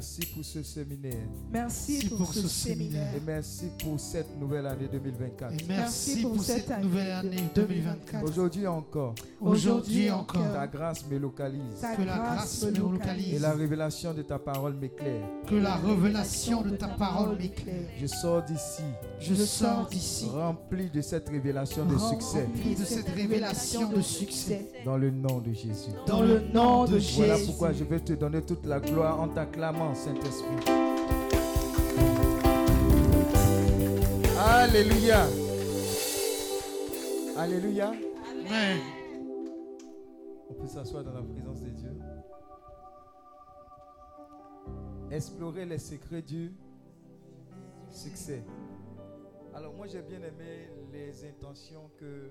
Merci pour ce séminaire. Merci pour ce séminaire. Et merci pour cette nouvelle année 2024. Et merci pour cette nouvelle année 2024. Aujourd'hui encore. Aujourd'hui encore. Ta grâce me localise. Que la grâce me localise. Et la révélation de ta parole m'éclaire. Que la révélation de ta parole m'éclaire. Je sors d'ici. Je sors d'ici. Rempli de cette révélation de succès. Rempli de cette révélation de succès. Dans le nom de Jésus. Dans le nom de Jésus. Voilà pourquoi je vais te donner toute la gloire en t'acclamant, Saint-Esprit. Alléluia. Alléluia. Amen. On peut s'asseoir dans la présence de Dieu. Explorer les secrets du succès. Alors moi j'ai bien aimé les intentions que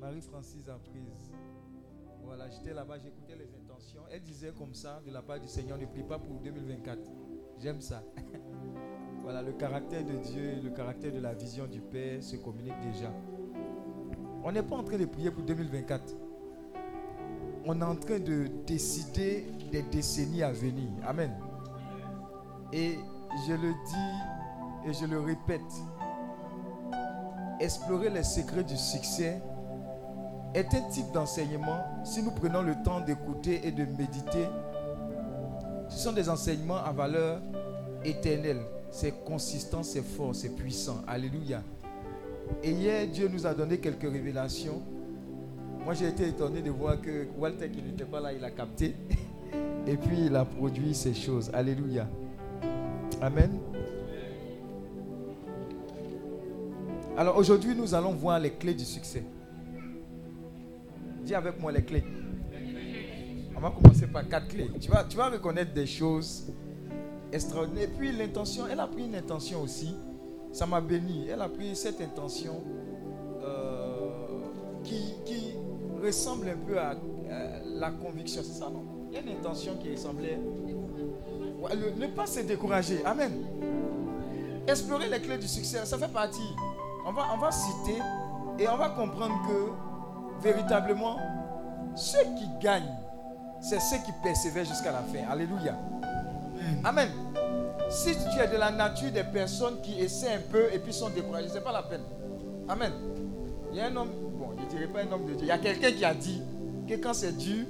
Marie-Francis a prises. Voilà, j'étais là-bas, j'écoutais les intentions. Elle disait comme ça, de la part du Seigneur, ne prie pas pour 2024. J'aime ça. voilà, le caractère de Dieu, le caractère de la vision du Père se communique déjà. On n'est pas en train de prier pour 2024. On est en train de décider des décennies à venir. Amen. Et je le dis et je le répète. Explorer les secrets du succès est un type d'enseignement, si nous prenons le temps d'écouter et de méditer, ce sont des enseignements à valeur éternelle. C'est consistant, c'est fort, c'est puissant. Alléluia. Et hier, Dieu nous a donné quelques révélations. Moi, j'ai été étonné de voir que Walter, qui n'était pas là, il a capté. Et puis, il a produit ces choses. Alléluia. Amen. Alors aujourd'hui, nous allons voir les clés du succès. Avec moi les clés. On va commencer par quatre clés. Tu vas, tu vas reconnaître des choses extraordinaire. Et puis l'intention, elle a pris une intention aussi. Ça m'a béni. Elle a pris cette intention euh, qui, qui ressemble un peu à la conviction, c'est ça, non? Il y a une intention qui ressemblait. Ne pas se décourager. Amen. Explorer les clés du succès, ça fait partie. On va, on va citer et on va comprendre que véritablement, ceux qui gagnent, c'est ceux qui persévèrent jusqu'à la fin. Alléluia. Amen. Si tu es de la nature des personnes qui essaient un peu et puis sont découragées, ce n'est pas la peine. Amen. Il y a un homme, bon, je ne dirais pas un homme de Dieu. Il y a quelqu'un qui a dit que quand c'est dur,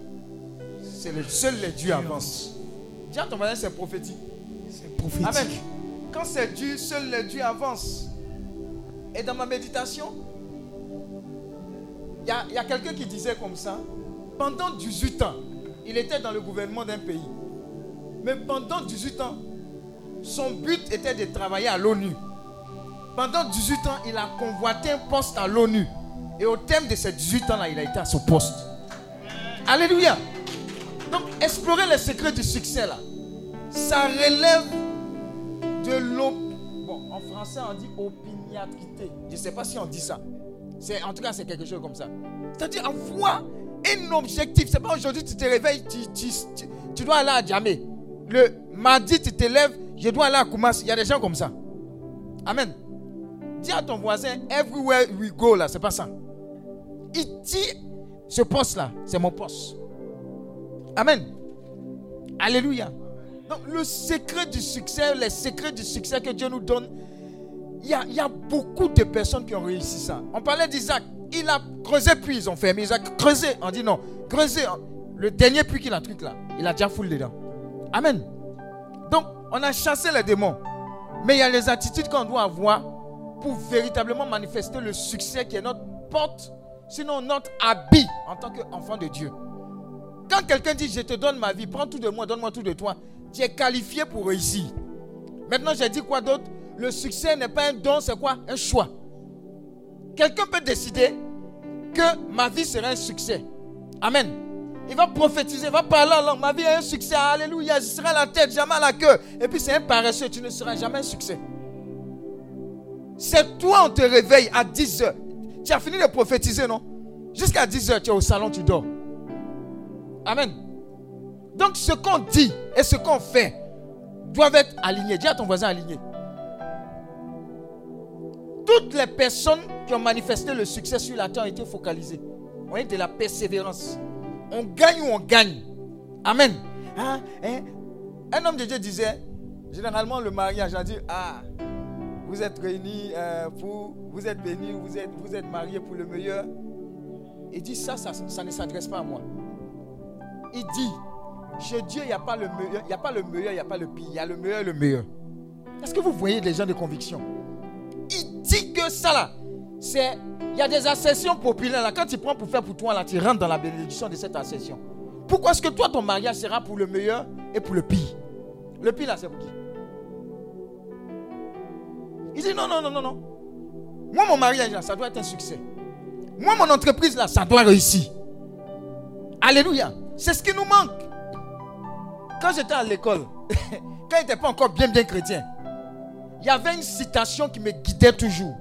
c'est le seul les dieux avancent. Dis à ton voisin, c'est prophétique. C'est prophétique. Amen. Quand c'est dur, seul les dieux avancent. Et dans ma méditation, il y a, quelqu'un qui disait comme ça, pendant 18 ans, il était dans le gouvernement d'un pays. Mais pendant 18 ans, son but était de travailler à l'ONU. Pendant 18 ans, il a convoité un poste à l'ONU. Et au terme de ces 18 ans-là, il a été à ce poste. Alléluia. Donc, explorer les secrets du succès, là, ça relève de l'op... Bon, en français, on dit opiniâtrité. Je ne sais pas si on dit ça. C'est, en tout cas, c'est quelque chose comme ça. C'est-à-dire, avoir un objectif. C'est pas aujourd'hui, tu te réveilles, tu, tu- tu- dois aller à Djamé. Le mardi, tu te lèves, je dois aller à Koumas. Il y a des gens comme ça. Amen. Dis à ton voisin, everywhere we go, là, c'est pas ça. Il dit, ce poste-là, c'est mon poste. Amen. Alléluia. Donc, le secret du succès, les secrets du succès que Dieu nous donne, il y a, beaucoup de personnes qui ont réussi ça. On parlait d'Isaac. Il a creusé puis ils ont fermé. Isaac, creusé. On dit non. Creusé. Le dernier puits qu'il a truc là, il a déjà foule dedans. Amen. Donc, on a chassé les démons. Mais il y a les attitudes qu'on doit avoir pour véritablement manifester le succès qui est notre porte, sinon notre habit en tant qu'enfant de Dieu. Quand quelqu'un dit je te donne ma vie, prends tout de moi, donne-moi tout de toi, tu es qualifié pour réussir. Maintenant, j'ai dit quoi d'autre? Le succès n'est pas un don, c'est quoi? Un choix. Quelqu'un peut décider que ma vie sera un succès. Amen. Il va prophétiser, il va parler en langue. Ma vie est un succès. Alléluia. Je serai à la tête, jamais à la queue. Et puis c'est un paresseux. Tu ne seras jamais un succès. C'est toi, on te réveille à 10 heures. Tu as fini de prophétiser, non? Jusqu'à 10 heures, tu es au salon, tu dors. Amen. Donc ce qu'on dit et ce qu'on fait doivent être alignés. Dis à ton voisin aligné. Toutes les personnes qui ont manifesté le succès sur la terre ont été focalisées. On est de la persévérance. On gagne ou on gagne. Amen. Hein, hein? Un homme de Dieu disait, généralement le mariage, on dit, ah, vous êtes réunis euh, pour, vous êtes bénis, vous êtes, vous êtes mariés pour le meilleur. Il dit, ça, ça, ça ne s'adresse pas à moi. Il dit, chez Dieu, il n'y a pas le meilleur, il n'y a pas le meilleur, il n'y a pas le pire, il y a le meilleur et le meilleur. Est-ce que vous voyez des gens de conviction? Il dit que ça là, c'est, il y a des accessions populaires là. Quand tu prends pour faire pour toi là, tu rentres dans la bénédiction de cette accession. Pourquoi est-ce que toi, ton mariage sera pour le meilleur et pour le pire? Le pire là, c'est pour qui? Il dit non, non, non, non, non. Moi, mon mariage là, ça doit être un succès. Moi, mon entreprise là, ça doit réussir. Alléluia. C'est ce qui nous manque. Quand j'étais à l'école, quand je pas encore bien, bien chrétien, il y avait une citation qui me guidait toujours.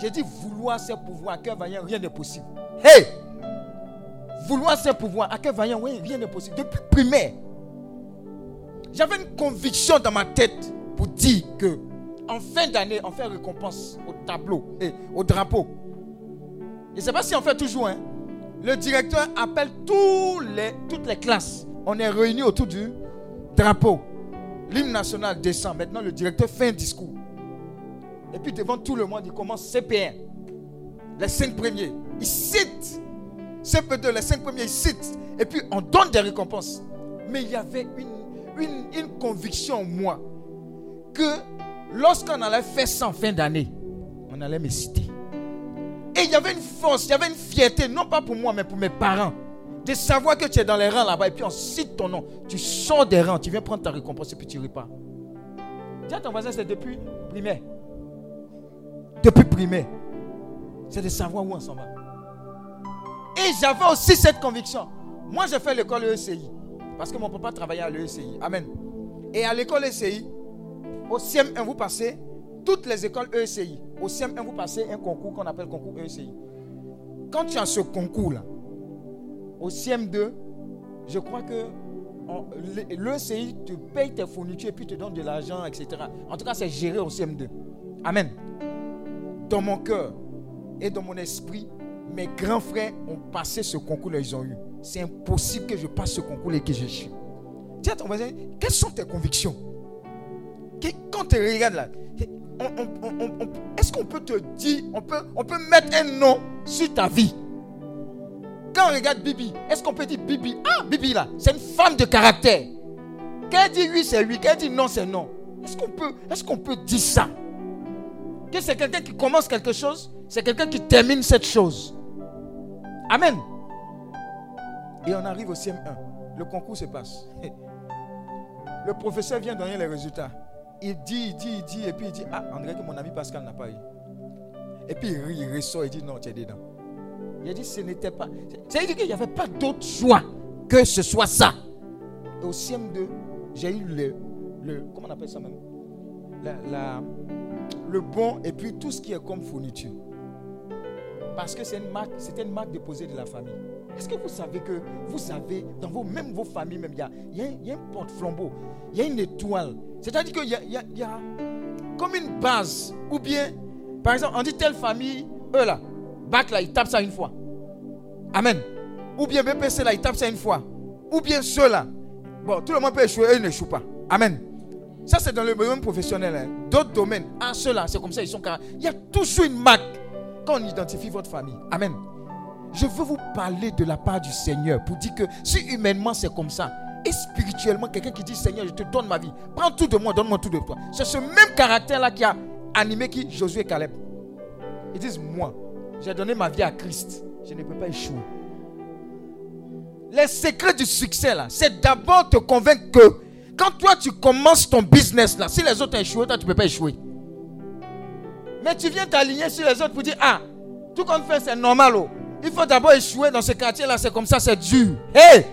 J'ai dit, vouloir ses pouvoirs, à cœur vaillant, rien n'est possible. Hey! Vouloir ses pouvoirs, à cœur vaillant, oui, rien n'est possible. Depuis primaire, j'avais une conviction dans ma tête pour dire que en fin d'année, on fait récompense au tableau et au drapeau. Je ne sais pas si on fait toujours. Hein. Le directeur appelle toutes les classes. On est réunis autour du drapeau. L'hymne national descend. Maintenant, le directeur fait un discours. Et puis, devant tout le monde, il commence CP1. Les cinq premiers. Il cite. CP2, les cinq premiers, il cite. Et puis, on donne des récompenses. Mais il y avait une, une, une conviction en moi que lorsqu'on allait faire ça en fin d'année, on allait me citer. Et il y avait une force, il y avait une fierté, non pas pour moi, mais pour mes parents, de savoir que tu es dans les rangs là-bas et puis on cite ton nom. Tu sors des rangs, tu viens prendre ta récompense et puis tu repars. Dis à ton voisin, c'est depuis primaire. Depuis primaire. C'est de savoir où on s'en va. Et j'avais aussi cette conviction. Moi, j'ai fait l'école ECI. Parce que mon papa travaillait à l'ECI. Amen. Et à l'école ECI, au CM1, vous passez toutes les écoles ECI. Au CM1, vous passez un concours qu'on appelle concours ECI. Quand tu as ce concours-là, au CM2, je crois que l'ECI te paye tes fournitures et puis te donne de l'argent, etc. En tout cas, c'est géré au CM2. Amen. Dans mon cœur et dans mon esprit, mes grands frères ont passé ce concours-là, ils ont eu. C'est impossible que je passe ce concours et que je suis. Tiens, ton voisin, quelles sont tes convictions? Quand tu regardes là, est-ce qu'on peut te dire, on peut, on peut mettre un nom sur ta vie? Quand on regarde Bibi, est-ce qu'on peut dire Bibi? Ah, Bibi là, c'est une femme de caractère. Qu'elle dit oui, c'est oui. Qu'elle dit non, c'est non. Est-ce qu'on peut, est peut dire ça? Que c'est quelqu'un qui commence quelque chose, c'est quelqu'un qui termine cette chose. Amen. Et on arrive au CM1. Le concours se passe. Le professeur vient donner les résultats. Il dit, il dit, il dit, et puis il dit, ah, André, que mon ami Pascal n'a pas eu. Et puis il rit, il ressort, il dit, non, tu es dedans. Il a dit, ce n'était pas. C'est-à-dire qu'il n'y avait pas d'autre choix que ce soit ça. Et au CM2, j'ai eu le, le, Comment on appelle ça même? La, Le bon et puis tout ce qui est comme fourniture. Parce que c'est une marque, c'était une marque déposée de la famille. Est-ce que vous savez que vous savez, dans vos, même vos familles, même, il y a, y a, un porte-flambeau, il y a une étoile. C'est-à-dire qu'il y a, y, a, comme une base. Ou bien, par exemple, on dit telle famille, eux là, bac là, ils tapent ça une fois. Amen. Ou bien BPC là, ils tapent ça une fois. Ou bien ceux-là. Bon, tout le monde peut échouer, eux ils n'échouent pas. Amen. Ça, c'est dans le domaine professionnel. Hein. D'autres domaines, ah, ceux-là, c'est comme ça, ils sont carrés. Il y a toujours une marque quand on identifie votre famille. Amen. Je veux vous parler de la part du Seigneur pour dire que si humainement c'est comme ça, et spirituellement, quelqu'un qui dit Seigneur, je te donne ma vie, prends tout de moi, donne-moi tout de toi. C'est ce même caractère-là qui a animé qui? Josué et Caleb. Ils disent Moi, j'ai donné ma vie à Christ, je ne peux pas échouer. Les secrets du succès, là, c'est d'abord te convaincre que quand toi tu commences ton business, là, si les autres échoué, toi tu ne peux pas échouer. Mais tu viens t'aligner sur les autres pour dire Ah, tout qu'on fait, c'est normal. Oh. Il faut d'abord échouer dans ce quartier-là, c'est comme ça, c'est dur. Hé!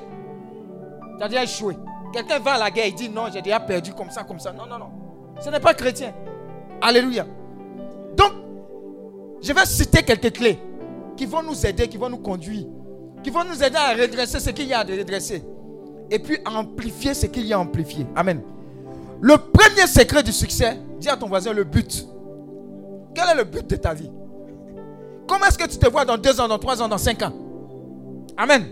Tu as déjà échoué. Quelqu'un va à la guerre, il dit non, j'ai déjà perdu comme ça, comme ça. Non, non, non. Ce n'est pas chrétien. Alléluia. Donc, je vais citer quelques clés qui vont nous aider, qui vont nous conduire, qui vont nous aider à redresser ce qu'il y a à redresser. Et puis amplifier ce qu'il y a à amplifier. Amen. Le premier secret du succès, dis à ton voisin le but. Quel est le but de ta vie? Comment est-ce que tu te vois dans deux ans, dans trois ans, dans cinq ans? Amen.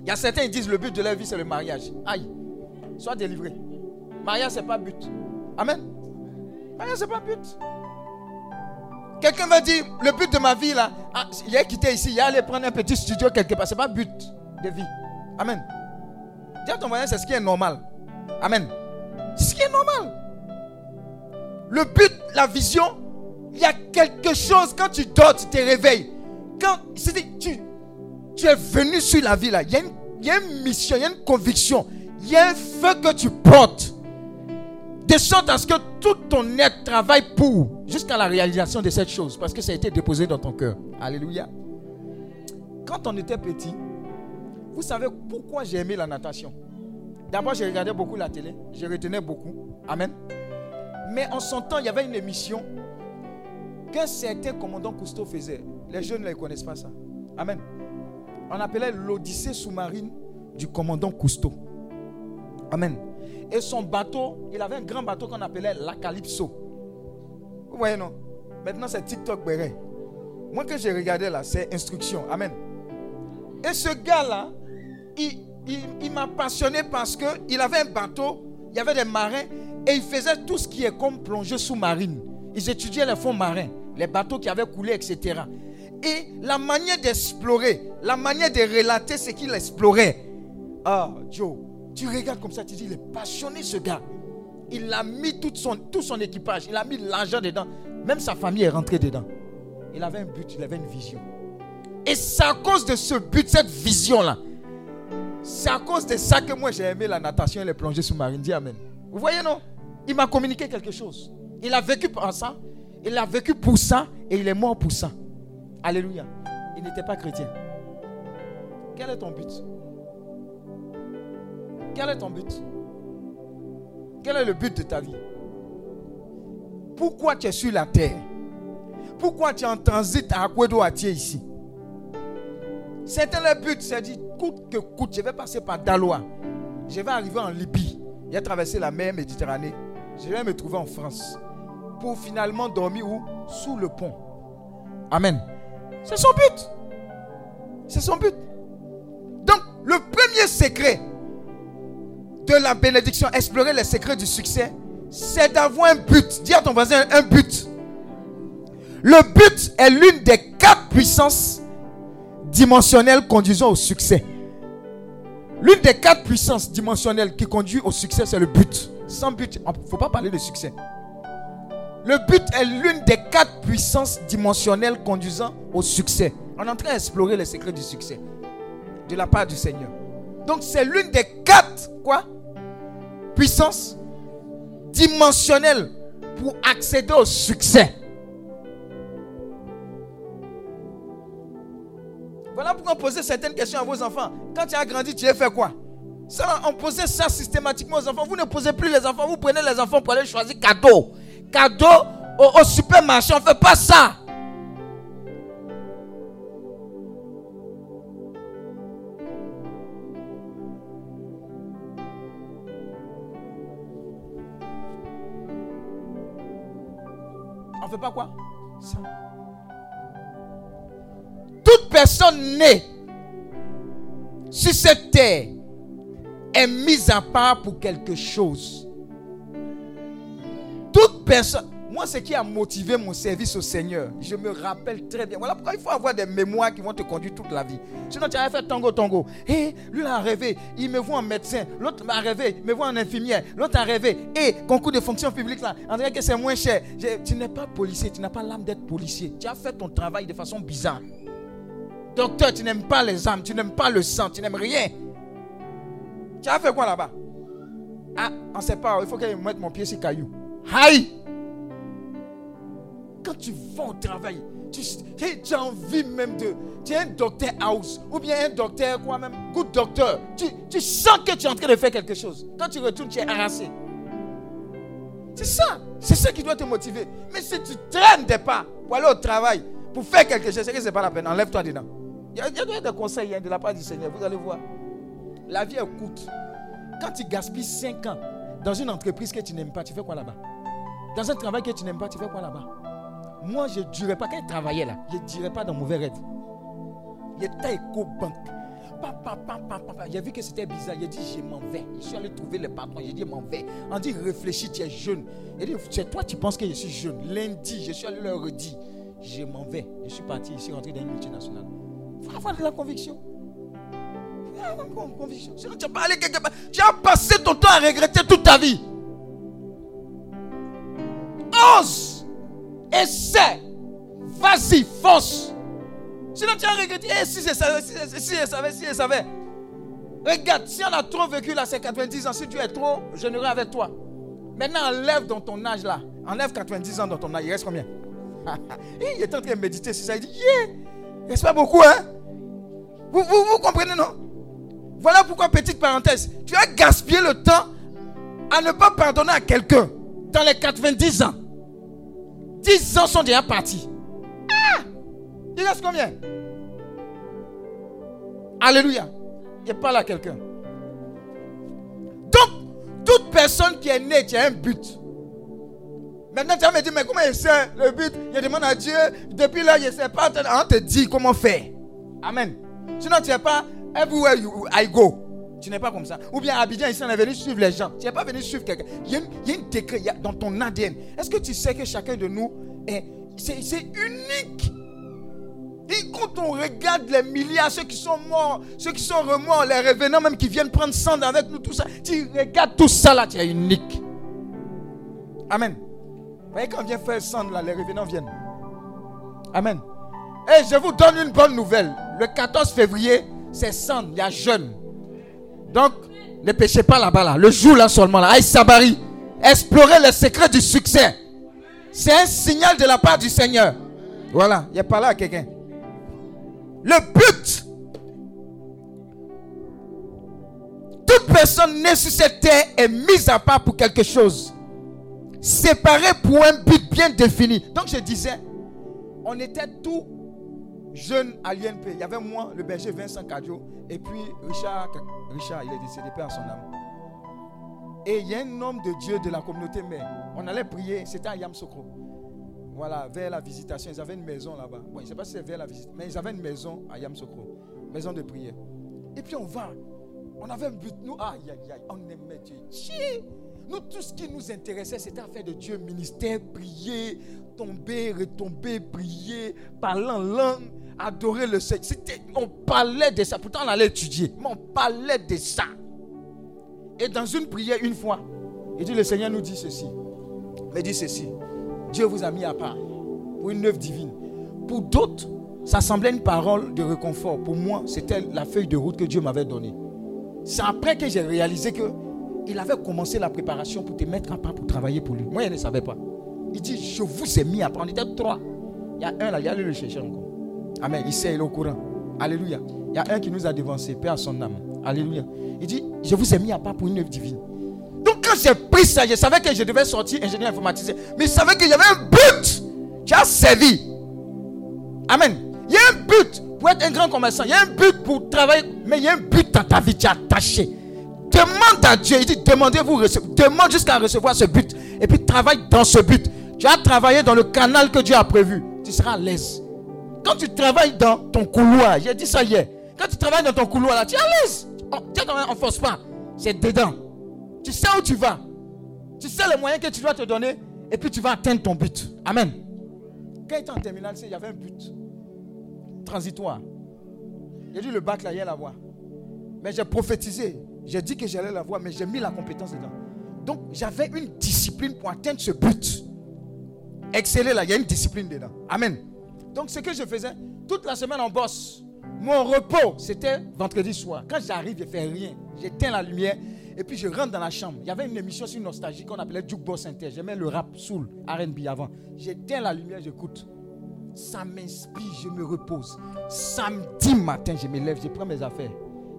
Il y a certains qui disent le but de leur vie, c'est le mariage. Aïe. Sois délivré. Mariage, ce n'est pas but. Amen. Mariage, ce n'est pas but. Quelqu'un va dire, le but de ma vie, là, ah, il a quitté ici, il a allé prendre un petit studio quelque part. Ce n'est pas but de vie. Amen. Dis à ton voisin, c'est ce qui est normal. Amen. C'est ce qui est normal. Le but, la vision, il y a quelque chose quand tu dors, tu te réveilles. Quand tu, tu es venu sur la vie là, il y a une mission, il y a une conviction, il y a un feu que tu portes. De sorte à ce que tout ton être travaille pour, jusqu'à la réalisation de cette chose, parce que ça a été déposé dans ton cœur. Alléluia. Quand on était petit, vous savez pourquoi j'ai aimé la natation D'abord, j'ai regardé beaucoup la télé, je retenais beaucoup. Amen. Mais en son temps, il y avait une émission qu'un certain commandant Cousteau faisait. Les jeunes ne connaissent pas ça. Amen. On appelait l'Odyssée sous-marine du commandant Cousteau. Amen. Et son bateau, il avait un grand bateau qu'on appelait la Calypso. Vous voyez, non? Maintenant, c'est TikTok Béret. Moi, que j'ai regardé là, c'est instruction. Amen. Et ce gars-là, il, il m'a passionné parce qu'il avait un bateau, il y avait des marins, et il faisait tout ce qui est comme plongée sous-marine. Ils étudiaient les fonds marins, les bateaux qui avaient coulé, etc. Et la manière d'explorer, la manière de relater ce qu'il explorait. Ah, Joe, tu regardes comme ça, tu dis, il est passionné ce gars. Il a mis tout son, tout son équipage, il a mis l'argent dedans. Même sa famille est rentrée dedans. Il avait un but, il avait une vision. Et c'est à cause de ce but, cette vision-là. C'est à cause de ça que moi j'ai aimé la natation et les plongées sous-marines. Dis Amen. Vous voyez, non? Il m'a communiqué quelque chose. Il a vécu pour ça. Il a vécu pour ça et il est mort pour ça. Alléluia. Il n'était pas chrétien. Quel est ton but? Quel est ton but? Quel est le but de ta vie? Pourquoi tu es sur la terre? Pourquoi tu es en transit à Akwedo Atier ici? C'était le but, c'est dit, coûte que coûte, je vais passer par Daloa. Je vais arriver en Libye. J'ai traversé la mer Méditerranée. Je vais me trouver en France. Pour finalement dormir où? Sous le pont. Amen. C'est son but. C'est son but. Donc, le premier secret de la bénédiction, explorer les secrets du succès, c'est d'avoir un but. Dis à ton voisin un but. Le but est l'une des quatre puissances dimensionnelles conduisant au succès. L'une des quatre puissances dimensionnelles qui conduit au succès, c'est le but. Sans but, il ne faut pas parler de succès. Le but est l'une des quatre puissances dimensionnelles conduisant au succès. On est en train d'explorer les secrets du succès de la part du Seigneur. Donc c'est l'une des quatre quoi? Puissances dimensionnelles pour accéder au succès. Voilà pourquoi on posait certaines questions à vos enfants. Quand tu as grandi, tu as fait quoi? Ça, On posait ça systématiquement aux enfants. Vous ne posez plus les enfants, vous prenez les enfants pour aller choisir cadeau. Cadeau au, au supermarché, on ne fait pas ça. Pas quoi. Toute personne née sur cette terre est mise à part pour quelque chose. Toute personne. Moi, ce qui a motivé mon service au Seigneur, je me rappelle très bien. Voilà pourquoi il faut avoir des mémoires qui vont te conduire toute la vie. Sinon, tu avais fait tango, tango. Et lui a rêvé, il me voit en médecin. L'autre m'a rêvé, il me voit en infirmière. L'autre a rêvé. Et concours de fonction publique là, dirait que c'est moins cher. tu n'es pas policier, tu n'as pas l'âme d'être policier. Tu as fait ton travail de façon bizarre. Docteur, tu n'aimes pas les âmes, tu n'aimes pas le sang, tu n'aimes rien. Tu as fait quoi là-bas? Ah, on ne sait pas, il faut que je mette mon pied sur caillou. Aïe Quand tu vas au travail, tu, as envie même de. Tu es un docteur house ou bien un docteur, quoi même, good docteur. Tu, tu sens que tu es en train de faire quelque chose. Quand tu retournes, tu es harassé. C'est ça. C'est ça qui doit te motiver. Mais si tu traînes des pas pour aller au travail, pour faire quelque chose, c'est que ce n'est pas la peine. Enlève-toi dedans. Il y a, il y a des conseils hein, de la part du Seigneur. Vous allez voir. La vie est courte. Quand tu gaspilles 5 ans dans une entreprise que tu n'aimes pas, tu fais quoi là-bas? Dans un travail que tu n'aimes pas, tu fais quoi là-bas? Moi, je ne dirais pas, quand je travaillais là, je ne dirais pas dans mauvais rêve. J'étais éco-banque. J'ai vu que c'était bizarre. J'ai dit, je m'en vais. Je suis allé trouver le patron. J'ai dit, je m'en vais. On dit, réfléchis, tu es jeune. Il dit, c'est toi, tu penses que je suis jeune. Lundi, je suis allé leur redire, je m'en vais. Je suis parti, je suis rentré dans une multinationale. Il faut avoir de la conviction. Conviction. Sinon, tu pas allé quelque part. Tu as passé ton temps à regretter toute ta vie. Ose. Essaie. Vas-y, fonce. Sinon, tu as regretté. Eh, si je savais, si, si je savais, si je savais. Regarde, si on a trop vécu là, c'est 90 ans. Si tu es trop généreux avec toi. Maintenant, enlève dans ton âge là. Enlève 90 ans dans ton âge. Il reste combien? Il est en train de méditer sur ça. Il dit, yeah. Il pas beaucoup, hein? Vous, vous, vous comprenez, non? Voilà pourquoi, petite parenthèse, tu as gaspillé le temps à ne pas pardonner à quelqu'un dans les 90 ans. 10 ans sont déjà partis. Ah Il reste combien? Alléluia. Il parle à quelqu'un. Donc, toute personne qui est née, tu as un but. Maintenant, tu vas me dire, mais comment il sait le but? Je demande à Dieu. Depuis là, je ne sais pas. On te dit comment faire. Amen. Sinon, tu n'es pas everywhere you, I go. Tu n'es pas comme ça. Ou bien Abidjan, ici, on est venu suivre les gens. Tu n'es pas venu suivre quelqu'un. Il y a, il y a une décret dans ton ADN. Est-ce que tu sais que chacun de nous est. C'est unique? Et quand on regarde les milliards, ceux qui sont morts, ceux qui sont remords, les revenants même qui viennent prendre sang avec nous, tout ça, tu regardes tout ça là, tu es unique. Amen. Vous voyez, quand on vient faire sang là, les revenants viennent. Amen. Et je vous donne une bonne nouvelle. Le 14 février, c'est sang, il y a jeûne. Donc, ne pêchez pas là-bas, là. Le jour là seulement, là. Aïe Sabari, explorez les secrets du succès. C'est un signal de la part du Seigneur. Voilà, il a pas là quelqu'un. Le but Toute personne née sur cette terre est mise à part pour quelque chose. Séparée pour un but bien défini. Donc je disais, on était tous jeunes à l'INP. Il y avait moi, le berger Vincent Cadio, et puis Richard, Richard, il est décédé, père à son âme. Et il y a un homme de Dieu de la communauté mère. On allait prier, c'était à Yamsokro. Voilà, vers la visitation. Ils avaient une maison là-bas. Bon, je ne sais pas si c'est vers la visite, mais ils avaient une maison à Yamsokro. Maison de prière. Et puis on va. On avait un but. Nous, aïe, aïe, aïe, on aimait Dieu. Nous, tout ce qui nous intéressait, c'était à faire de Dieu ministère, prier, tomber, retomber, prier, parler en langue, adorer le Seigneur. On parlait de ça. Pourtant, on allait étudier. Mais on parlait de ça. Et dans une prière, une fois, il dit, le Seigneur nous dit ceci. Mais dit ceci. Dieu vous a mis à part pour une œuvre divine. Pour d'autres, ça semblait une parole de réconfort. Pour moi, c'était la feuille de route que Dieu m'avait donnée. C'est après que j'ai réalisé que il avait commencé la préparation pour te mettre à part pour travailler pour lui. Moi, je ne savais pas. Il dit, je vous ai mis à part. On était trois. Il y a un là, il y a le chercher encore. Amen. Il sait, il est au courant. Alléluia. Il y a un qui nous a dévancé, Père à son âme. Alléluia. Il dit, je vous ai mis à part pour une œuvre divine. Donc quand j'ai pris ça, je savais que je devais sortir ingénieur informatisé. Mais je savais qu'il y avait un but. Tu as servi. Amen. Il y a un but pour être un grand commerçant. Il y a un but pour travailler. Mais il y a un but dans ta vie. Tu es attaché. Demande à Dieu. Il dit, demandez-vous, demande jusqu'à recevoir ce but. Et puis travaille dans ce but. Tu as travaillé dans le canal que Dieu a prévu. Tu seras à l'aise. Quand tu travailles dans ton couloir, j'ai dit ça hier. Quand tu travailles dans ton couloir, là, tu es à l'aise. On ne force pas. C'est dedans. Tu sais où tu vas. Tu sais les moyens que tu dois te donner. Et puis tu vas atteindre ton but. Amen. Quand il était en terminale, il y avait un but transitoire. J'ai dit le bac là, il y a la voie. Mais j'ai prophétisé. J'ai dit que j'allais la voir, mais j'ai mis la compétence dedans. Donc j'avais une discipline pour atteindre ce but. Exceller là, il y a une discipline dedans. Amen. Donc ce que je faisais, toute la semaine en bosse. Mon repos, c'était vendredi soir. Quand j'arrive, je ne fais rien. J'éteins la lumière et puis je rentre dans la chambre. Il y avait une émission sur nostalgie qu'on appelait Jukebox Inter. J'aimais le rap soul, RB avant. J'éteins la lumière, j'écoute. Ça m'inspire, je me repose. Samedi matin, je me lève, je prends mes affaires.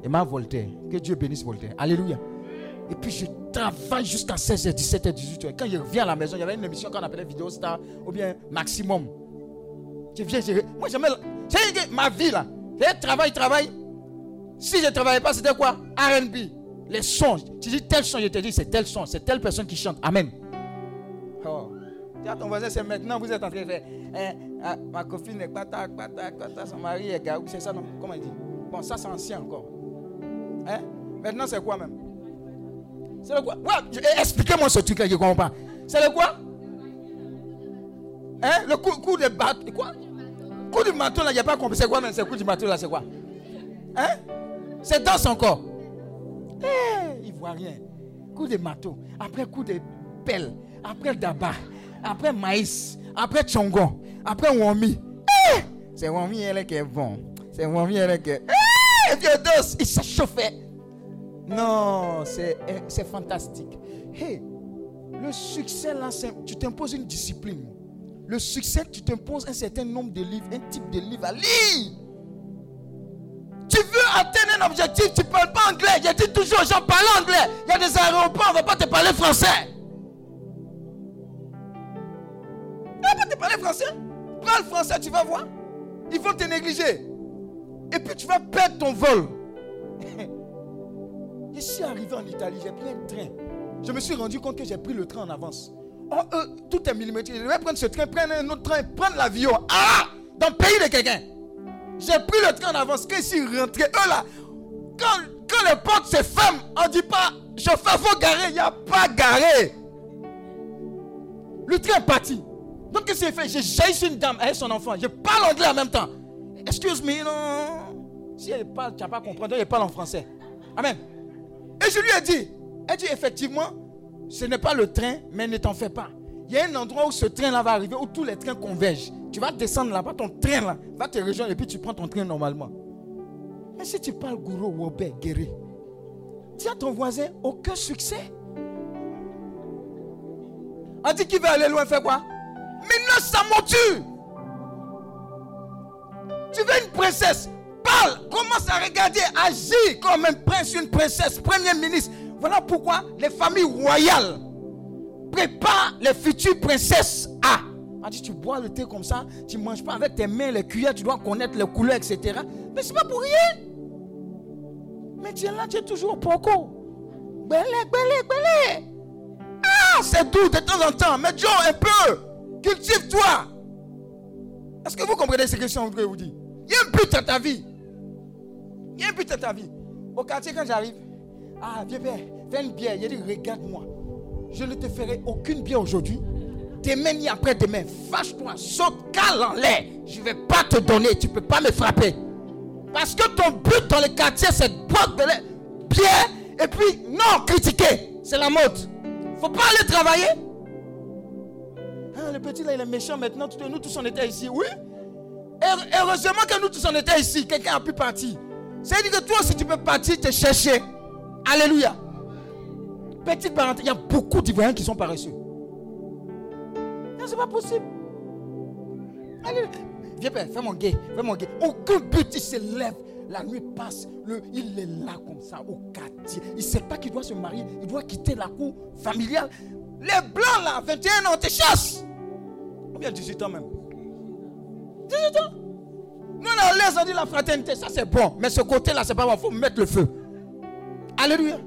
Et ma Voltaire. Que Dieu bénisse Voltaire. Alléluia. Et puis je travaille jusqu'à 16h, 17h, 18h. Quand je reviens à la maison, il y avait une émission qu'on appelait Vidéo Star ou bien Maximum. Je viens, je... Moi, j'aimais ma vie là. Je travaille, travaille. Si je ne travaillais pas, c'était quoi? RB. Les sons. Tu dis tel son, je te dis c'est tel son, c'est telle personne qui chante. Amen. Oh. Tiens, ton voisin, c'est maintenant, vous êtes en train de faire. Hein, ah, ma copine est pata, pata, pata, son mari est gaou. C'est ça, non? Comment il dit? Bon, ça, c'est ancien encore. Hein Maintenant, c'est quoi même? C'est le quoi? Ouais, Expliquez-moi ce truc-là, je ne comprends pas. C'est le quoi? Hein Le coup, coup de bateau. Quoi? Coup du marteau, là, il n'y a pas compris. C'est quoi même? Ce coup du marteau, là, c'est quoi? Hein C'est danse encore. Eh, il ne voit rien. Coup de marteau. Après, coup de pelle. Après, d'aba. Après, maïs. Après, chongon. Après, wami. Eh, c'est wami, elle qui est bon. C'est wami, elle qui est. Eh, Dieu. Il s'est chauffé. Non, c'est eh, fantastique. Hey, le succès, là, tu t'imposes une discipline. Le succès, tu t'imposes un certain nombre de livres, un type de livre à lire. Tu veux atteindre un objectif, tu ne parles pas anglais. Je dis toujours aux gens, parle anglais. Il y a des aéroports, on ne va pas te parler français. On ne va pas te parler français. Parle français, tu vas voir. Ils vont te négliger. Et puis tu vas perdre ton vol. Je suis arrivé en Italie, j'ai pris un train. Je me suis rendu compte que j'ai pris le train en avance. Oh, euh, tout est millimétrique. Je vais prendre ce train, prendre un autre train, prendre l'avion. Ah Dans le pays de quelqu'un. J'ai pris le train en avance. Quand je suis rentré, eux là, quand, les portes se ferment, on ne dit pas, chauffeur, faut garer. Il n'y a pas garé. Le train est parti. Donc, qu'est-ce que j'ai fait? J'ai jailli une dame avec son enfant. Je parle anglais en même temps. Excuse me, non. Tu n'as pas compris, elle parle en français. Amen. Et je lui ai dit, elle dit effectivement, ce n'est pas le train, mais ne t'en fais pas. Il y a un endroit où ce train-là va arriver, où tous les trains convergent. Tu vas descendre là-bas, ton train là va te rejoindre et puis tu prends ton train normalement. Mais si tu parles gourou, wobé, guéri, dis à ton voisin, aucun succès. On dit qu'il veut aller loin, fait quoi? Maintenant, ça monture. Tu veux une princesse, Commence à regarder, agis comme un prince, une princesse, premier ministre. Voilà pourquoi les familles royales préparent les futures princesses à. Dit, tu bois le thé comme ça, tu ne manges pas avec tes mains, les cuillères, tu dois connaître les couleurs, etc. Mais c'est pas pour rien. Mais tu es là, tu es toujours au poco. Belé, belé, belé. Ah, c'est doux de temps en temps. Mais Joe, un peu. Cultive-toi. Est-ce que vous comprenez ce que je suis en vous dire? Il y a un but à ta vie. But à ta vie. Au quartier, quand j'arrive, ah, viens, père, fais une bière. Il dit, regarde-moi. Je ne te ferai aucune bière aujourd'hui. Demain ni après demain, fâche-toi, saute, cale en l'air. Je ne vais pas te donner, tu ne peux pas me frapper. Parce que ton but dans le quartier, c'est de boire de la bière et puis non critiquer. C'est la mode. faut pas aller travailler. Ah, le petit là, il est méchant maintenant. Nous tous on était ici. Oui. Heureusement que nous tous on était ici. Quelqu'un a pu partir. C'est-à-dire que toi aussi tu peux partir te chercher. Alléluia. Petite parenthèse, il y a beaucoup d'Ivoiriens qui sont paresseux. Non, c'est pas possible. Allez, viens, père, fais mon gay, fais mon gay. Aucun but, il se lève. La nuit passe, il est là comme ça, au quartier. Il ne sait pas qu'il doit se marier, il doit quitter la cour familiale. Les blancs là, 21 ans, te chassent. Combien 18 ans même 18 ans Non, non, laisse, on dit la fraternité, ça c'est bon. Mais ce côté-là, c'est pas bon, il faut mettre le feu. Alléluia.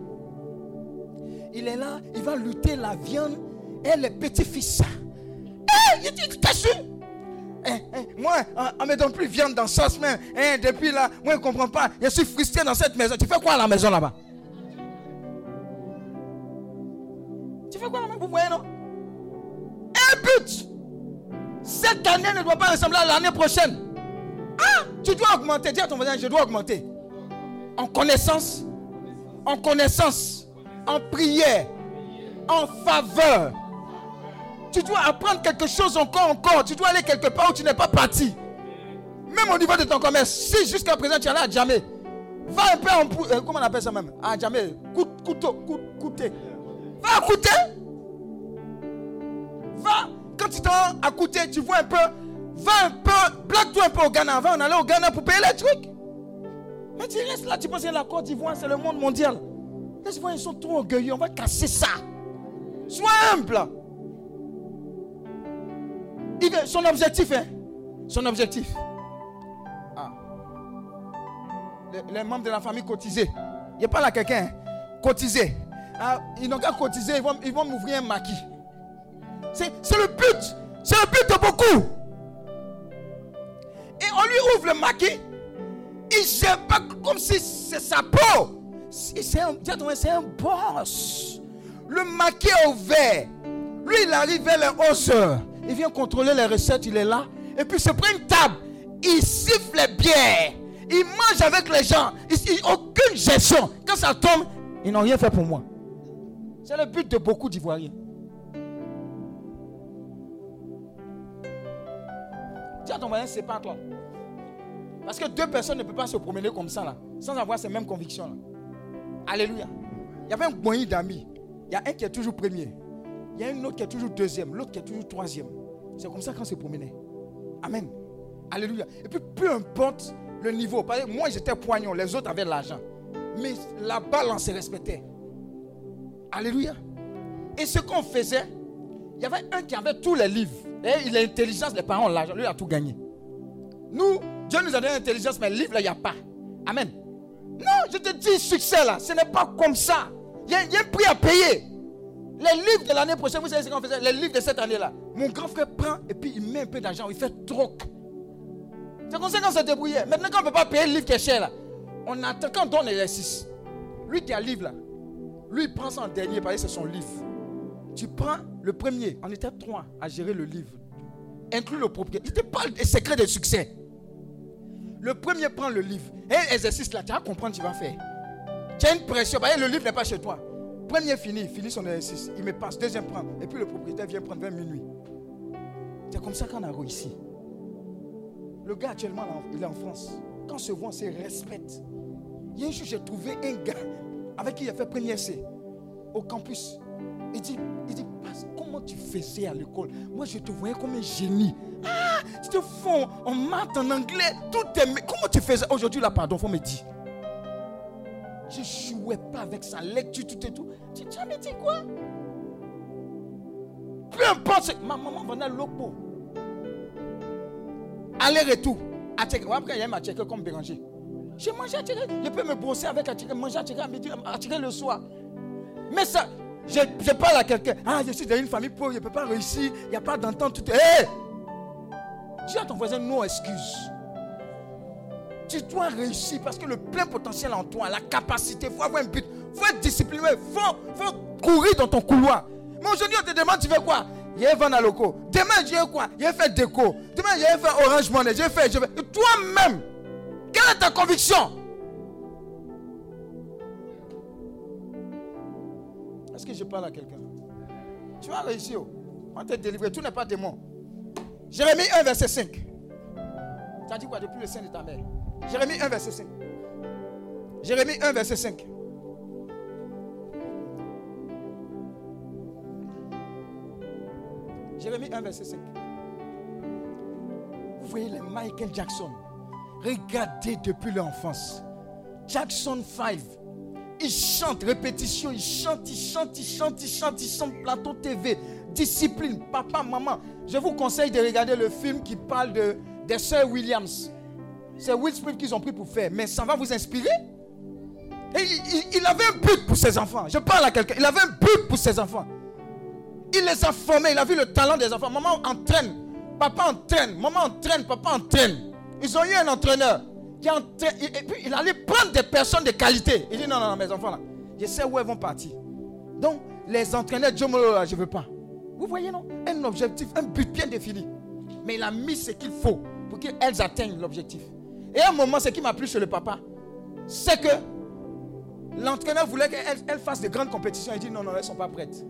Il est là, il va lutter la viande et les petits-fils. Eh, il dit, caché. Eh, eh, moi, on ne me donne plus viande dans sa semaine. Eh, depuis là, moi, je ne comprends pas. Je suis frustré dans cette maison. Tu fais quoi à la maison là-bas? Tu fais quoi maison Vous voyez, non? Un but. Cette année ne doit pas ressembler à l'année prochaine. Ah, tu dois augmenter. Dis à ton voisin, je dois augmenter. En connaissance, en connaissance, en prière, en faveur. Tu dois apprendre quelque chose encore, encore. Tu dois aller quelque part où tu n'es pas parti. Même au niveau de ton commerce. Si jusqu'à présent tu là à jamais. Va un peu en... Euh, comment on appelle ça même? À jamais. Couteau, coûter. Va à coûter. Va. Quand tu t'en à coûter, tu vois un peu. Va un peu. Blague-toi un peu au Ghana. Va en aller au Ghana pour payer les trucs. Mais tu restes là, tu penses que la Côte d'Ivoire, c'est le monde mondial. Les Ivoiriens sont trop orgueilleux. On va casser ça. Sois humble. son objectif, hein? Son objectif. Ah. Les, membres de la famille cotisés. Il n'y a pas là quelqu'un. Hein? Ah, ils n'ont qu'à cotiser. Ils vont, ils vont m'ouvrir un maquis. C'est le but. C'est le but de beaucoup. Et on lui ouvre le maquis. Il ne pas comme si c'est sa peau. C'est un, un boss. Le maquis est ouvert. Lui, il arrive vers les 11 heures. Il vient contrôler les recettes, il est là. Et puis, il se prend une table. Il siffle les bières. Il mange avec les gens. Il, aucune gestion. Quand ça tombe, ils n'ont rien fait pour moi. C'est le but de beaucoup d'Ivoiriens. Dis à ton voisin, c'est pas toi. Parce que deux personnes ne peuvent pas se promener comme ça, là, sans avoir ces mêmes convictions. Là. Alléluia. Il y avait un moyen d'amis. Il y a un qui est toujours premier. Il y a un autre qui est toujours deuxième. L'autre qui est toujours troisième. C'est comme ça qu'on se promenait. Amen. Alléluia. Et puis, peu importe le niveau. Moi, j'étais poignon. Les autres avaient l'argent. Mais la balance se respectait. Alléluia. Et ce qu'on faisait, il y avait un qui avait tous les livres. Et a l'intelligence, les parents ont l'argent. Lui, a tout gagné. Nous, Dieu nous a donné l'intelligence, mais le livre, là, il n'y a pas. Amen. Non, je te dis, succès là, ce n'est pas comme ça. Il y, a, un prix à payer. Les livres de l'année prochaine, vous savez ce qu'on faisait? Les livres de cette année-là. Mon grand frère prend et puis il met un peu d'argent, il fait trop. C'est comme ça qu'on se débrouillait. Maintenant, quand on ne peut pas payer le livre qui est cher là, on attend quand on donne l'exercice. Lui qui a le livre là, lui il prend en dernier parce que c'est son livre. Tu prends le premier, on était trois à gérer le livre. Inclus le propriétaire. Il te parle des secrets de succès. Le premier prend le livre. Et exercice là, tu vas comprendre, tu vas faire. Tu as une pression. le livre n'est pas chez toi. Premier fini, finit son exercice. Il me passe. Deuxième prend. Et puis le propriétaire vient prendre 20 minuit. C'est comme ça qu'on a réussi. Le gars actuellement, il est en France. Quand on se voit, on se respecte. Il y a un jour, j'ai trouvé un gars avec qui il a fait premier essai au campus. Il dit, il dit, comment comment tu faisais à l'école? Moi, je te voyais comme un génie. Ah, tu te fond en maths, en anglais, tout est. Comment tu faisais? Aujourd'hui, là, pardon, faut me dire. Je jouais pas avec sa lecture, tout et tout. Tu, me dit quoi? Peu importe. Ma maman venait à l'Opo. Aller-retour. Après, il y a checker comme Béranger. Je mangeais à. Je peux me brosser avec à manger à à midi, à tirer le soir. Mais ça, je, je parle à quelqu'un. Ah, je suis dans une famille pauvre, je ne peux pas réussir. Il n'y a pas d'entente. Tout... Hé Dis à ton voisin, non excuse. Tu dois réussir parce que le plein potentiel en toi, la capacité, il faut avoir un but, il faut être discipliné, il faut, faut, courir dans ton couloir. Mais aujourd'hui, on te demande, tu veux quoi? Il y a vendre à loco. Demain, j'ai quoi? Il a fait déco. Demain, j'ai fait orange money. Je vais. Toi-même, quelle est ta conviction? Est-ce que je parle à quelqu'un Tu vas réussir. Oh. On te délivré. Tout n'est pas démon. Jérémie 1, verset 5. Tu as dit quoi depuis le sein de ta mère? Jérémie 1, verset 5. Jérémie 1, verset 5. Jérémie 1, verset 5. Vous voyez les Michael Jackson. Regardez depuis l'enfance. Jackson 5. Il chante, répétition, il chante, il chante, il chante, il chante, il chante, plateau TV, discipline, papa, maman. Je vous conseille de regarder le film qui parle de, des sœurs Williams. C'est Will Smith qu'ils ont pris pour faire, mais ça va vous inspirer? Et il, il, avait un but pour ses enfants. Je parle à quelqu'un. Il avait un but pour ses enfants. Il les a formés. Il a vu le talent des enfants. Maman entraîne. Papa entraîne. Maman entraîne. Papa entraîne. Ils ont eu un entraîneur Et puis il allait prendre des personnes de qualité. Il dit non, non, non, mes enfants là. Je sais où elles vont partir. Donc, les entraîneurs, je ne veux pas. Vous voyez, non? Un objectif, un but bien défini. Mais il a mis ce qu'il faut pour qu'elles atteignent l'objectif. Et à un moment, ce qui m'a plu chez le papa, c'est que l'entraîneur voulait qu'elles fassent de grandes compétitions. Il dit non, non, elles ne sont pas prêtes.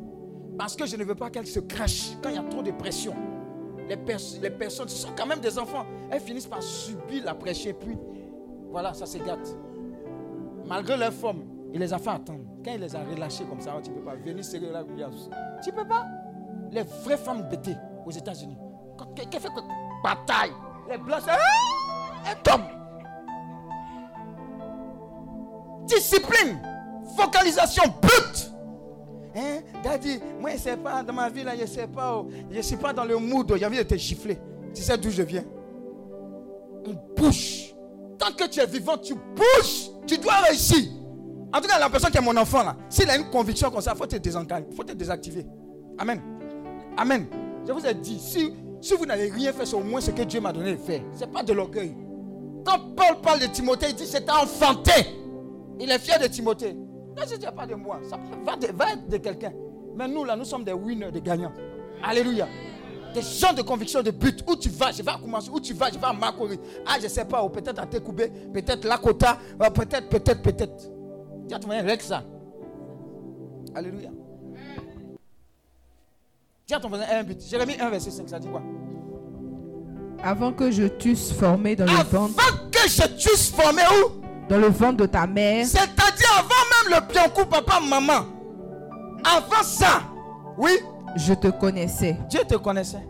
Parce que je ne veux pas qu'elles se crachent quand il y a trop de pression. Les, les personnes, ce sont quand même des enfants. Elles finissent par subir la pression. Puis, voilà, ça se gâte. Malgré leur forme, il les a fait attendre. Quand il les a relâchés comme ça, oh, tu ne peux pas venir serrer la. Tu ne peux pas. Les vraies femmes bêtées aux États-Unis, qui fait bataille, les blancs, elles tombent. Discipline, focalisation, but. Hein? Daddy, moi je ne sais pas, dans ma vie là, je ne sais pas, oh, je ne suis pas dans le mood, j'ai envie de te gifler. Tu sais d'où je viens? On bouge. Tant que tu es vivant, tu bouges. Tu dois réussir. En tout cas, la personne qui est mon enfant là, s'il a une conviction comme ça, il faut te désencadrer, il faut te désactiver. Amen. Amen. Je vous ai dit, si, si vous n'avez rien fait, c'est au moins ce que Dieu m'a donné de faire. Ce n'est pas de l'orgueil. Quand Paul parle de Timothée, il dit c'est enfanté. Il est fier de Timothée. Ne se pas de moi. Ça va, de, va être de quelqu'un. Mais nous, là, nous sommes des winners, des gagnants. Alléluia. Des gens de conviction, de but. Où tu vas, je vais commencer. Où tu vas, je vais à Makori. Ah, je ne sais pas. Peut-être à Tekoubé. Peut-être Lakota. Peut-être, peut-être, peut-être. Tu as trouvé avec ça. Alléluia. Dis à ton voisin un but. Jérémie 1, verset 5, ça dit quoi? Avant que je t'eusse formé dans le ventre. Avant que je t'eusse formé où? Dans le ventre de ta mère. C'est-à-dire avant même le piancou, papa, maman. Avant ça, oui. Je te connaissais. Dieu te connaissait.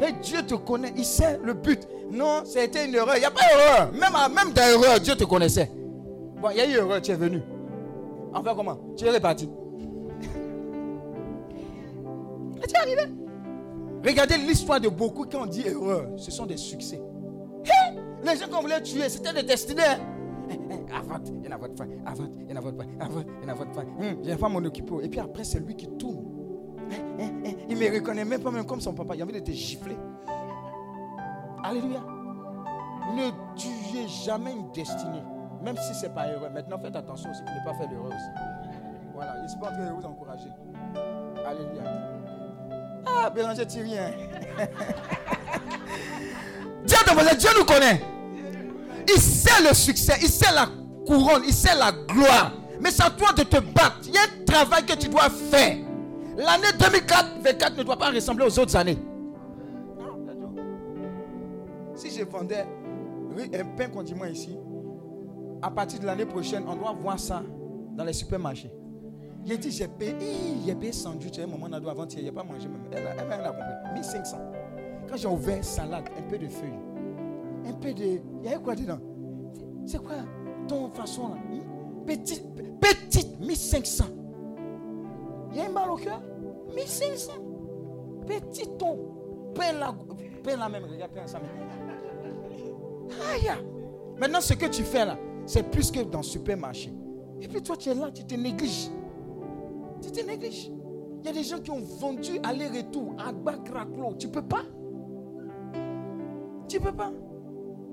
Et Dieu te connaît, il sait le but. Non, c'était une erreur. Il n'y a pas d'erreur. Même, même dans l'erreur, Dieu te connaissait. Bon, il y a eu erreur, tu es venu. Enfin, comment? Tu es reparti. Et tu es arrivé. Regardez l'histoire de beaucoup qui ont dit erreur. Ce sont des succès. les gens qu'on voulait tuer, c'était des destinées. Avant, il y en a votre femme. Avant, il y en a votre femme. Avant, il y en a votre femme. Je ne vais pas m'en occuper. Et puis après, c'est lui qui tourne. Il ne me reconnaît même pas, même comme son papa. Il a envie de te gifler. Alléluia. Ne tuez jamais une destinée. Même si ce n'est pas erreur. Maintenant, faites attention aussi pour ne pas faire l'erreur aussi. Voilà. J'espère que je vais vous encourager. Alléluia. Ah, Béranger, tu rien. Dieu, Dieu nous connaît. Il sait le succès, il sait la couronne, il sait la gloire. Mais c'est à toi de te battre. Il y a un travail que tu dois faire. L'année 2024 ne doit pas ressembler aux autres années. Si je vendais un pain condiment ici, à partir de l'année prochaine, on doit voir ça dans les supermarchés. J'ai dit, j'ai payé, j'ai payé sandwich à un moment donné avant-hier, n'a pas mangé. Elle, elle, elle a compris. 1500. Quand j'ai ouvert salade, un peu de feuilles, un peu de. Il y avait quoi dedans? C'est quoi ton façon là? Petite, petite, 1500. Il y a un mal au cœur 1500. Petit ton. Pain la, pain la même. Regarde, ça Aïe. Maintenant, ce que tu fais là, c'est plus que dans le supermarché. Et puis toi, tu es là, tu te négliges. Tu te négliges. Il y a des gens qui ont vendu aller-retour à Bakraclo. Tu peux pas? Tu peux pas?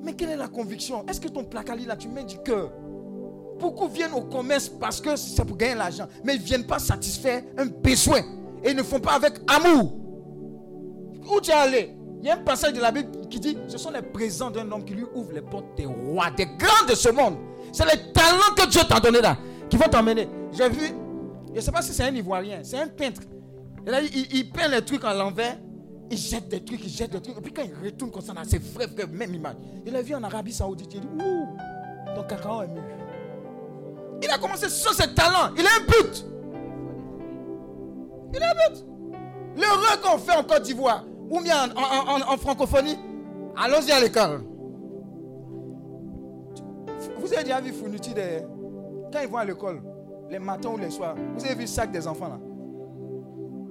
Mais quelle est la conviction? Est-ce que ton placali là, tu mets du cœur? Beaucoup viennent au commerce parce que c'est pour gagner l'argent. Mais ils ne viennent pas satisfaire un besoin. Et ils ne font pas avec amour. Où tu es allé? Il y a un passage de la Bible qui dit ce sont les présents d'un homme qui lui ouvre les portes des rois, des grands de ce monde. C'est les talents que Dieu t'a donné là qui vont t'emmener. J'ai vu, je ne sais pas si c'est un Ivoirien, c'est un peintre. il, peint les trucs en l'envers, il jette des trucs, il jette des trucs. Et puis quand il retourne comme ça, c'est vrai, vrai, même image. Il a vu en Arabie Saoudite, il dit Ouh, ton cacao est mûr. Il a commencé sur ses talents, il a un but. Il a un but. L'heureux qu'on fait en Côte d'Ivoire, ou bien en, francophonie, allons-y à l'école. Vous avez déjà vu Funuti quand ils vont à l'école, les matins ou les soirs, vous avez vu le sac des enfants là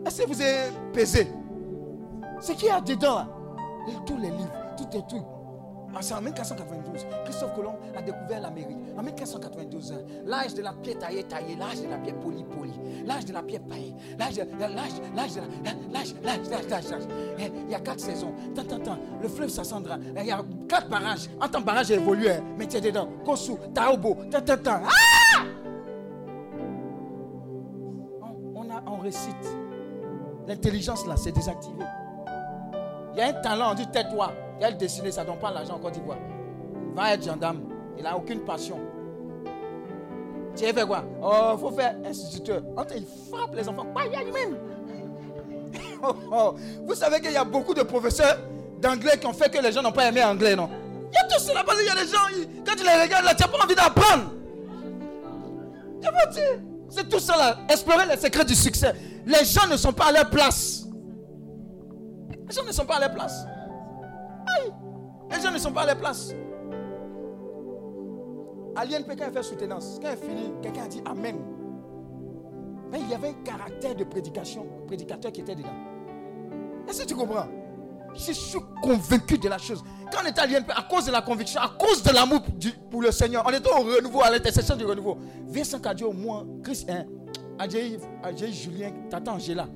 Est-ce que vous avez pesé? Ce qu'il y a dedans là, tous les livres, tous les trucs, ah, en 1492, Christophe Colomb a découvert l'Amérique. En 1492, l'âge de la pierre taillée, taillée, l'âge de la pierre polie, polie, l'âge de la pierre paillée, l'âge l'âge, l'âge l'âge, l'âge, l'âge, l'âge. Il y a quatre saisons. Tant, tant, tant. Le fleuve s'assendra. Il y a quatre barrages. En tant barrage évolué, mais tu es dedans. Kosu, Taobo, tant, tant, tant. Ah! On, a, on récite. L'intelligence là, c'est désactivé. Il y a un talent, on dit tais-toi. Elle dessiner, ça ne donne pas l'argent en Côte d'Ivoire. Va être gendarme. Il n'a aucune passion. Tu fait quoi? Oh, il faut faire instituteur. Il frappe les enfants. Pas. Oh, oh. Vous savez qu'il y a beaucoup de professeurs d'anglais qui ont fait que les gens n'ont pas aimé anglais, non? Il y a tout cela parce qu'il y a des gens, quand tu les regardes là, tu n'as pas envie d'apprendre. C'est tout cela. Explorer les secrets du succès. Les gens ne sont pas à leur place. Les gens ne sont pas à leur place. Les gens ne sont pas à leur place. L'INP, quand il fait soutenance, quand il finit, quelqu'un a dit Amen. Mais il y avait un caractère de prédication, prédicateur qui était dedans. Est-ce que tu comprends? Je suis convaincu de la chose. Quand on était à l'INP, à cause de la conviction, à cause de l'amour pour le Seigneur, on était au renouveau, à l'intercession du renouveau. Vincent Cadio, moi, Christian, Adjaï, Julien, Tata Angela.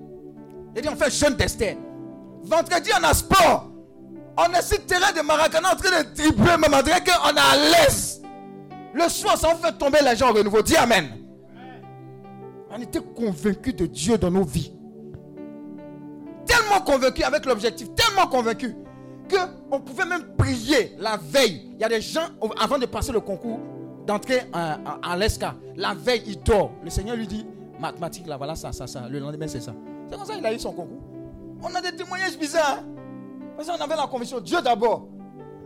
Il dit on fait jeûne d'Esther. Vendredi, on a sport. On est sur terrain de Maracana en train de tripler, même on dirait qu'on est à l'aise. Le soir, ça fait tomber les gens au renouveau. Dis Amen. On était convaincus de Dieu dans nos vies. Tellement convaincus avec l'objectif, tellement convaincus qu'on pouvait même prier la veille. Il y a des gens, avant de passer le concours, d'entrer à, l'ESCA, la veille, il dort. Le Seigneur lui dit, mathématiques, là, voilà ça, ça, ça. Le lendemain, c'est ça. C'est comme ça qu'il a eu son concours. On a des témoignages bizarres. Qu'on avait la conviction, Dieu d'abord.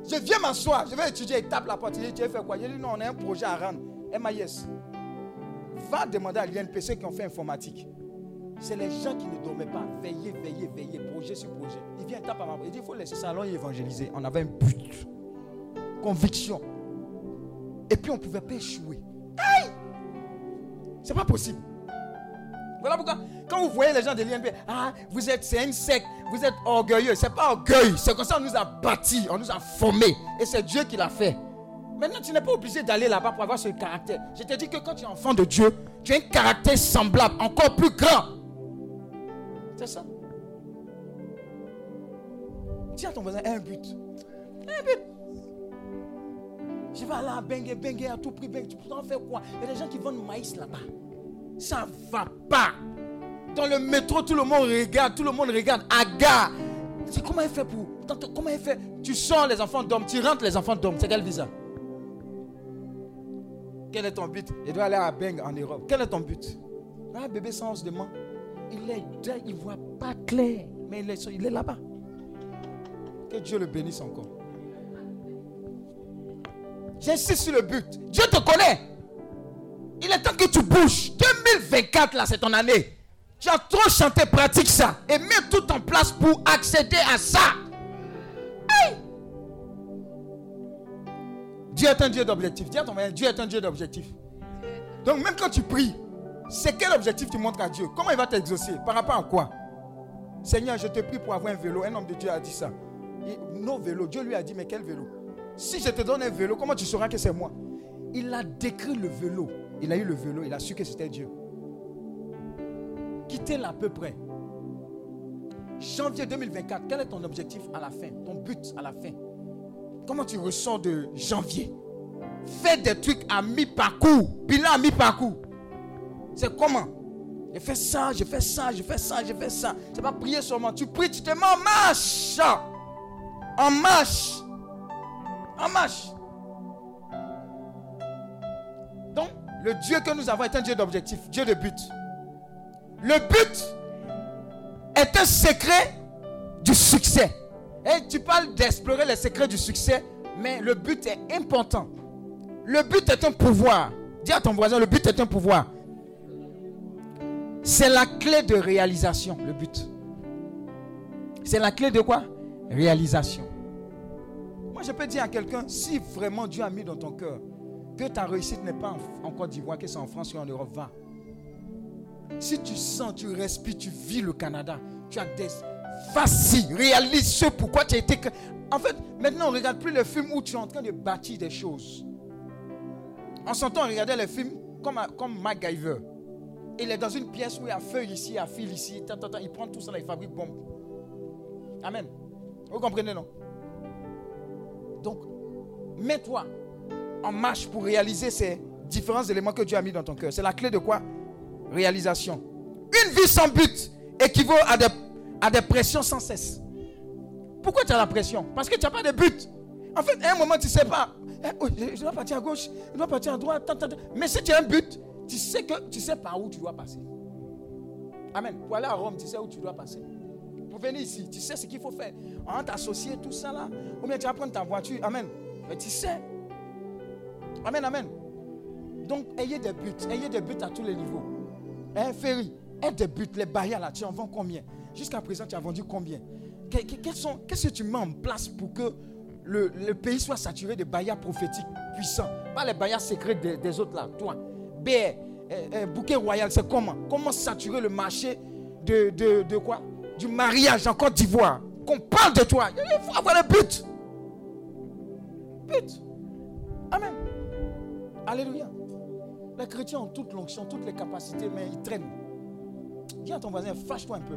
Je viens m'asseoir, je vais étudier, il tape la porte. Il dit, tu as fait quoi? Il dit, non, on a un projet à rendre. MIS. Va demander à l'INPC qui ont fait informatique. C'est les gens qui ne dormaient pas. Veillez, veillez, veillez, projet sur projet. Il vient, tape à ma porte. Il dit, il faut laisser ça, allons évangéliser. On avait un but. Conviction. Et puis on ne pouvait pas échouer. Aïe C'est pas possible. Voilà pourquoi, quand vous voyez les gens de l'INP, ah, vous êtes, c'est une secte, vous êtes orgueilleux. C'est pas orgueil, c'est comme ça qu'on nous a bâtis, on nous a formés. Et c'est Dieu qui l'a fait. Maintenant, tu n'es pas obligé d'aller là-bas pour avoir ce caractère. Je te dis que quand tu es enfant de Dieu, tu as un caractère semblable, encore plus grand. C'est ça. Dis à ton voisin, un but. Un but. Je vais aller à Bengue, Bengue à tout prix, Bengue. Tu peux en faire quoi? Il y a des gens qui vendent maïs là-bas. Ça ne va pas. Dans le métro, tout le monde regarde, tout le monde regarde. Aga. Comment il fait pour. Comment il fait? Tu sors les enfants d'hommes, tu rentres les enfants d'hommes. C'est quel visa Quel est ton but? Il doit aller à Beng en Europe. Quel est ton but? Un bébé sans de main. Il est il ne voit pas clair. Mais il est, il est là-bas. Que Dieu le bénisse encore. J'insiste sur le but. Dieu te connaît. Il est temps que tu bouges. 2020. 2024, là, c'est ton année. Tu as trop chanté, pratique ça. Et mets tout en place pour accéder à ça. Dieu est un Dieu d'objectif. Ton Dieu est un Dieu d'objectif. Donc même quand tu pries, c'est quel objectif tu montres à Dieu? Comment il va t'exaucer? Par rapport à quoi? Seigneur, je te prie pour avoir un vélo. Un homme de Dieu a dit ça. Nos vélos. Dieu lui a dit, mais quel vélo? Si je te donne un vélo, comment tu sauras que c'est moi? Il a décrit le vélo. Il a eu le vélo, il a su que c'était Dieu. Quittez là à peu près. Janvier 2024, quel est ton objectif à la fin Ton but à la fin? Comment tu ressens de janvier? Fais des trucs à mi-parcours. Bilan à mi-parcours. C'est comment? Je fais ça, je fais ça, je fais ça, je fais ça. C'est pas prier seulement. Tu pries, tu te mets en marche. En marche. En marche. Le Dieu que nous avons est un Dieu d'objectif, Dieu de but. Le but est un secret du succès. Et tu parles d'explorer les secrets du succès, mais le but est important. Le but est un pouvoir. Dis à ton voisin, le but est un pouvoir. C'est la clé de réalisation, le but. C'est la clé de quoi? Réalisation. Moi, je peux dire à quelqu'un, si vraiment Dieu a mis dans ton cœur que ta réussite n'est pas en, Côte d'Ivoire, que c'est en France ou en Europe, va. Si tu sens, tu respires, tu vis le Canada, tu as des Vas-y, réalise ce pourquoi tu as été. En fait, maintenant, on ne regarde plus les films où tu es en train de bâtir des choses. En son temps, on regardait les films comme, comme MacGyver. Il est dans une pièce où il y a feu ici, il y a fil ici, il prend tout ça, là, il fabrique bombe. Amen. Vous comprenez, non? Donc, mets-toi en marche pour réaliser ces différents éléments que Dieu a mis dans ton cœur. C'est la clé de quoi? Réalisation. Une vie sans but équivaut à des à des pressions sans cesse. Pourquoi tu as la pression? Parce que tu n'as pas de but. En fait, à un moment, tu ne sais pas. Eh, oh, je dois partir à gauche, je dois partir à droite. Mais si tu as un but, tu sais que tu sais par où tu dois passer. Amen. Pour aller à Rome, tu sais où tu dois passer. Pour venir ici, tu sais ce qu'il faut faire. On t'associer tout ça là. Ou bien tu vas prendre ta voiture. Amen. Mais tu sais. Amen, amen. Donc, ayez des buts. Ayez des buts à tous les niveaux. Hein, Ferry, ayez des buts. Les barrières là, tu en vends combien? Jusqu'à présent, tu as vendu combien? Qu'est-ce que tu mets en place pour que le, pays soit saturé de baillards prophétiques puissants? Pas les baillards secrets des, autres là, toi. BR, euh, euh, bouquet royal, c'est comment? Comment saturer le marché de, quoi? Du mariage en Côte d'Ivoire. Qu'on parle de toi. Il faut avoir le but. But. Amen. Alléluia. Les chrétiens ont toute l'onction, toutes les capacités, mais ils traînent. Dis à ton voisin, fâche-toi un peu.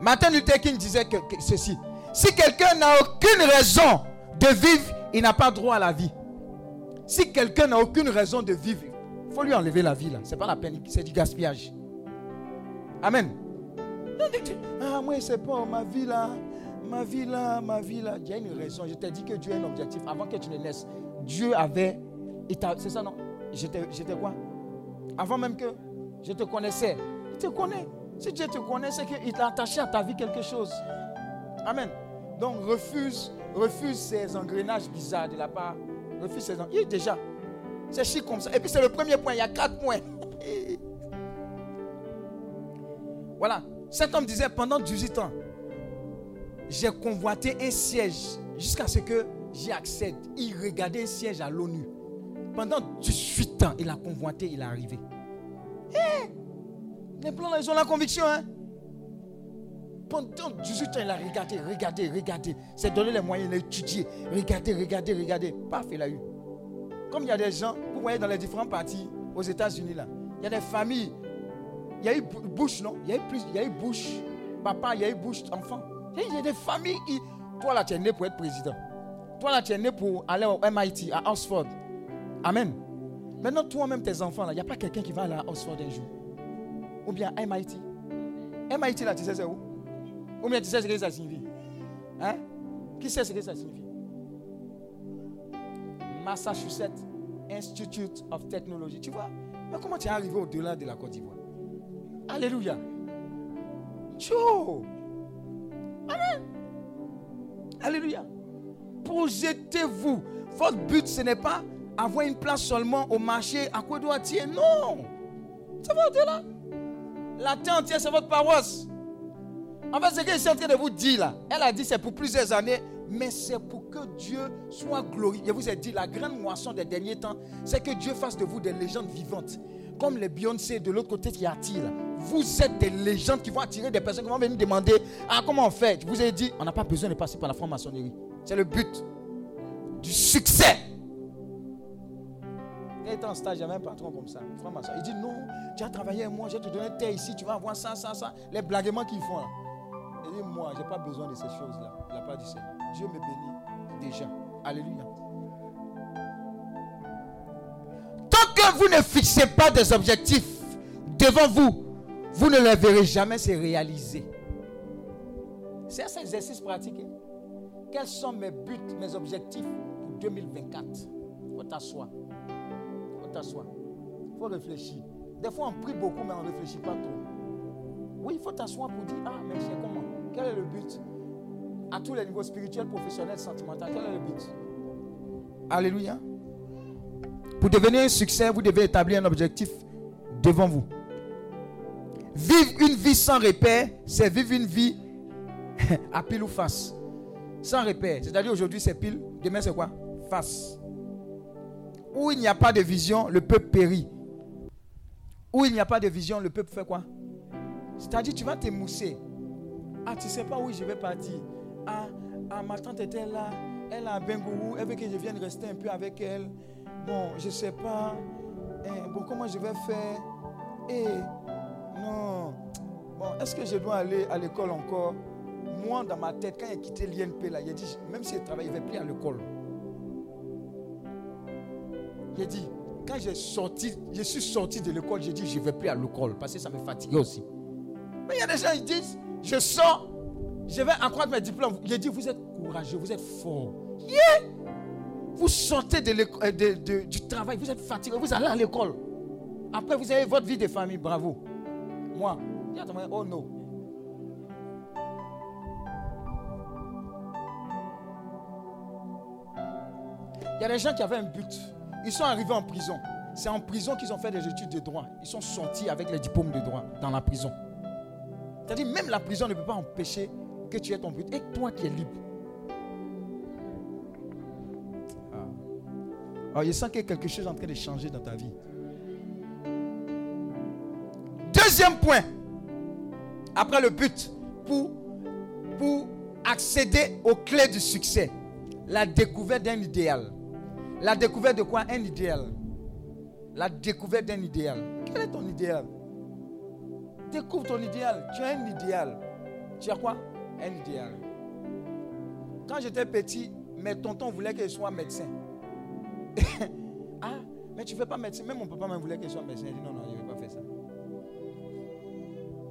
Martin Luther King disait que, ceci. Si quelqu'un n'a aucune raison de vivre, il n'a pas droit à la vie. Si quelqu'un n'a aucune raison de vivre, il faut lui enlever la vie. Ce n'est pas la peine, c'est du gaspillage. Amen. Ah, moi, c'est pas ma vie là. Ma vie là, ma vie là. A une raison. Je t'ai dit que Dieu a un objectif. Avant que tu ne naisses, Dieu avait. C'est ça, non? J'étais quoi? Avant même que je te connaissais. Il te connaît. Si Dieu te connaît, c'est qu'il t'a attaché à ta vie quelque chose. Amen. Donc refuse, refuse ces engrenages bizarres de la part. Refuse ces engrenages. déjà. C'est chic comme ça. Et puis c'est le premier point. Il y a quatre points. voilà. Cet homme disait pendant 18 ans, j'ai convoité un siège jusqu'à ce que j'y accède. Il regardait un siège à l'ONU. Pendant 18 ans, il a convoité, il est arrivé. Eh, les plans, ils ont la conviction. Hein? Pendant 18 ans, il a regardé, regardé, regardé. C'est donné les moyens, il a étudié. Regardez, regardez, regardez. Paf, il a eu. Comme il y a des gens, vous voyez dans les différents partis aux États-Unis, là, il y a des familles. Il y a eu Bush, non? Il y a eu plus, il y a eu Bush, papa, il y a eu Bush, enfant. Il y a des familles qui. Toi là, tu es né pour être président. Toi là, tu es né pour aller au MIT, à Oxford. Amen. Maintenant, toi-même, tes enfants, là, il n'y a pas quelqu'un qui va aller à Oxford un jour ou bien MIT. MIT là, tu sais c'est où? Ou bien tu sais ce que ça signifie Hein? Qui sait ce que ça signifie Massachusetts Institute of Technology. Tu vois? Mais comment tu es arrivé au-delà de la Côte d'Ivoire? Alléluia. Tchou Amen. Alléluia. Projetez-vous. Votre but, ce n'est pas avoir une place seulement au marché à quoi doit Non. C'est votre Dieu là. La terre entière, c'est votre paroisse. En fait, ce que je suis en train de vous dire là, elle a dit c'est pour plusieurs années, mais c'est pour que Dieu soit glorifié. Je vous ai dit, la grande moisson des derniers temps, c'est que Dieu fasse de vous des légendes vivantes. Comme les Beyoncé de l'autre côté qui attirent. Vous êtes des légendes qui vont attirer des personnes qui vont venir demander Ah, comment on fait? Je vous ai dit, on n'a pas besoin de passer par la franc-maçonnerie. C'est le but du succès. Il était en stage, j'avais un patron comme ça. Il dit Non, tu as travaillé moi, je vais te donner terre ici, tu vas avoir ça, ça, ça. Les blaguements qu'ils font là. Il dit Moi, je n'ai pas besoin de ces choses-là. N'a pas dit ça. Dieu me bénit déjà. Alléluia. Tant que vous ne fixez pas des objectifs devant vous, vous ne les verrez jamais se réaliser. C'est un exercice pratique. Hein. Quels sont mes buts, mes objectifs pour 2024 Il faut t'asseoir. Il faut t'asseoir. Il faut réfléchir. Des fois, on prie beaucoup, mais on ne réfléchit pas trop. Oui, il faut t'asseoir pour dire Ah, mais c'est comment? Quel est le but? À tous les niveaux spirituels, professionnels, sentimentaux, quel est le but? Alléluia. Pour devenir un succès, vous devez établir un objectif devant vous. Vivre une vie sans repère, c'est vivre une vie à pile ou face. Sans repère. C'est-à-dire aujourd'hui c'est pile, demain c'est quoi? Face. Où il n'y a pas de vision, le peuple périt. Où il n'y a pas de vision, le peuple fait quoi? C'est-à-dire tu vas t'émousser. Ah, tu sais pas où je vais partir. Ah, ah ma tante était là. Elle a un Bengourou. Elle veut que je vienne rester un peu avec elle. Bon, je ne sais pas. Eh, bon, comment je vais faire? Eh, non. Bon, est-ce que je dois aller à l'école encore? Moi, dans ma tête, quand il a quitté l'INP, là, il a dit, même s'il travaille, il ne va plus à l'école. Il a dit, quand j'ai sorti, je suis sorti de l'école, j'ai dit, je ne vais plus à l'école parce que ça me fatiguait aussi. Mais il y a des gens qui disent, je sors, je vais accroître mes diplômes. A dit, vous êtes courageux, vous êtes fort. Vous sortez de euh, du travail, vous êtes fatigué, vous allez à l'école. Après, vous avez votre vie de famille, bravo. Moi, oh non. Il y a des gens qui avaient un but. Ils sont arrivés en prison. C'est en prison qu'ils ont fait des études de droit. Ils sont sortis avec les diplômes de droit dans la prison. C'est-à-dire, même la prison ne peut pas empêcher que tu aies ton but. Et toi qui es libre. Alors, ah, je sens qu'il y a quelque chose en train de changer dans ta vie. Deuxième point, après le but, pour, pour accéder aux clés du succès, la découverte d'un idéal. La découverte de quoi? Un idéal. La découverte d'un idéal. Quel est ton idéal? Découvre ton idéal. Tu as un idéal. Tu as quoi? Un idéal. Quand j'étais petit, mes tontons voulaient que je sois médecin. ah, mais tu ne fais pas médecin. Même mon papa me voulait que je sois médecin. Il dit non, non, je ne vais pas faire ça.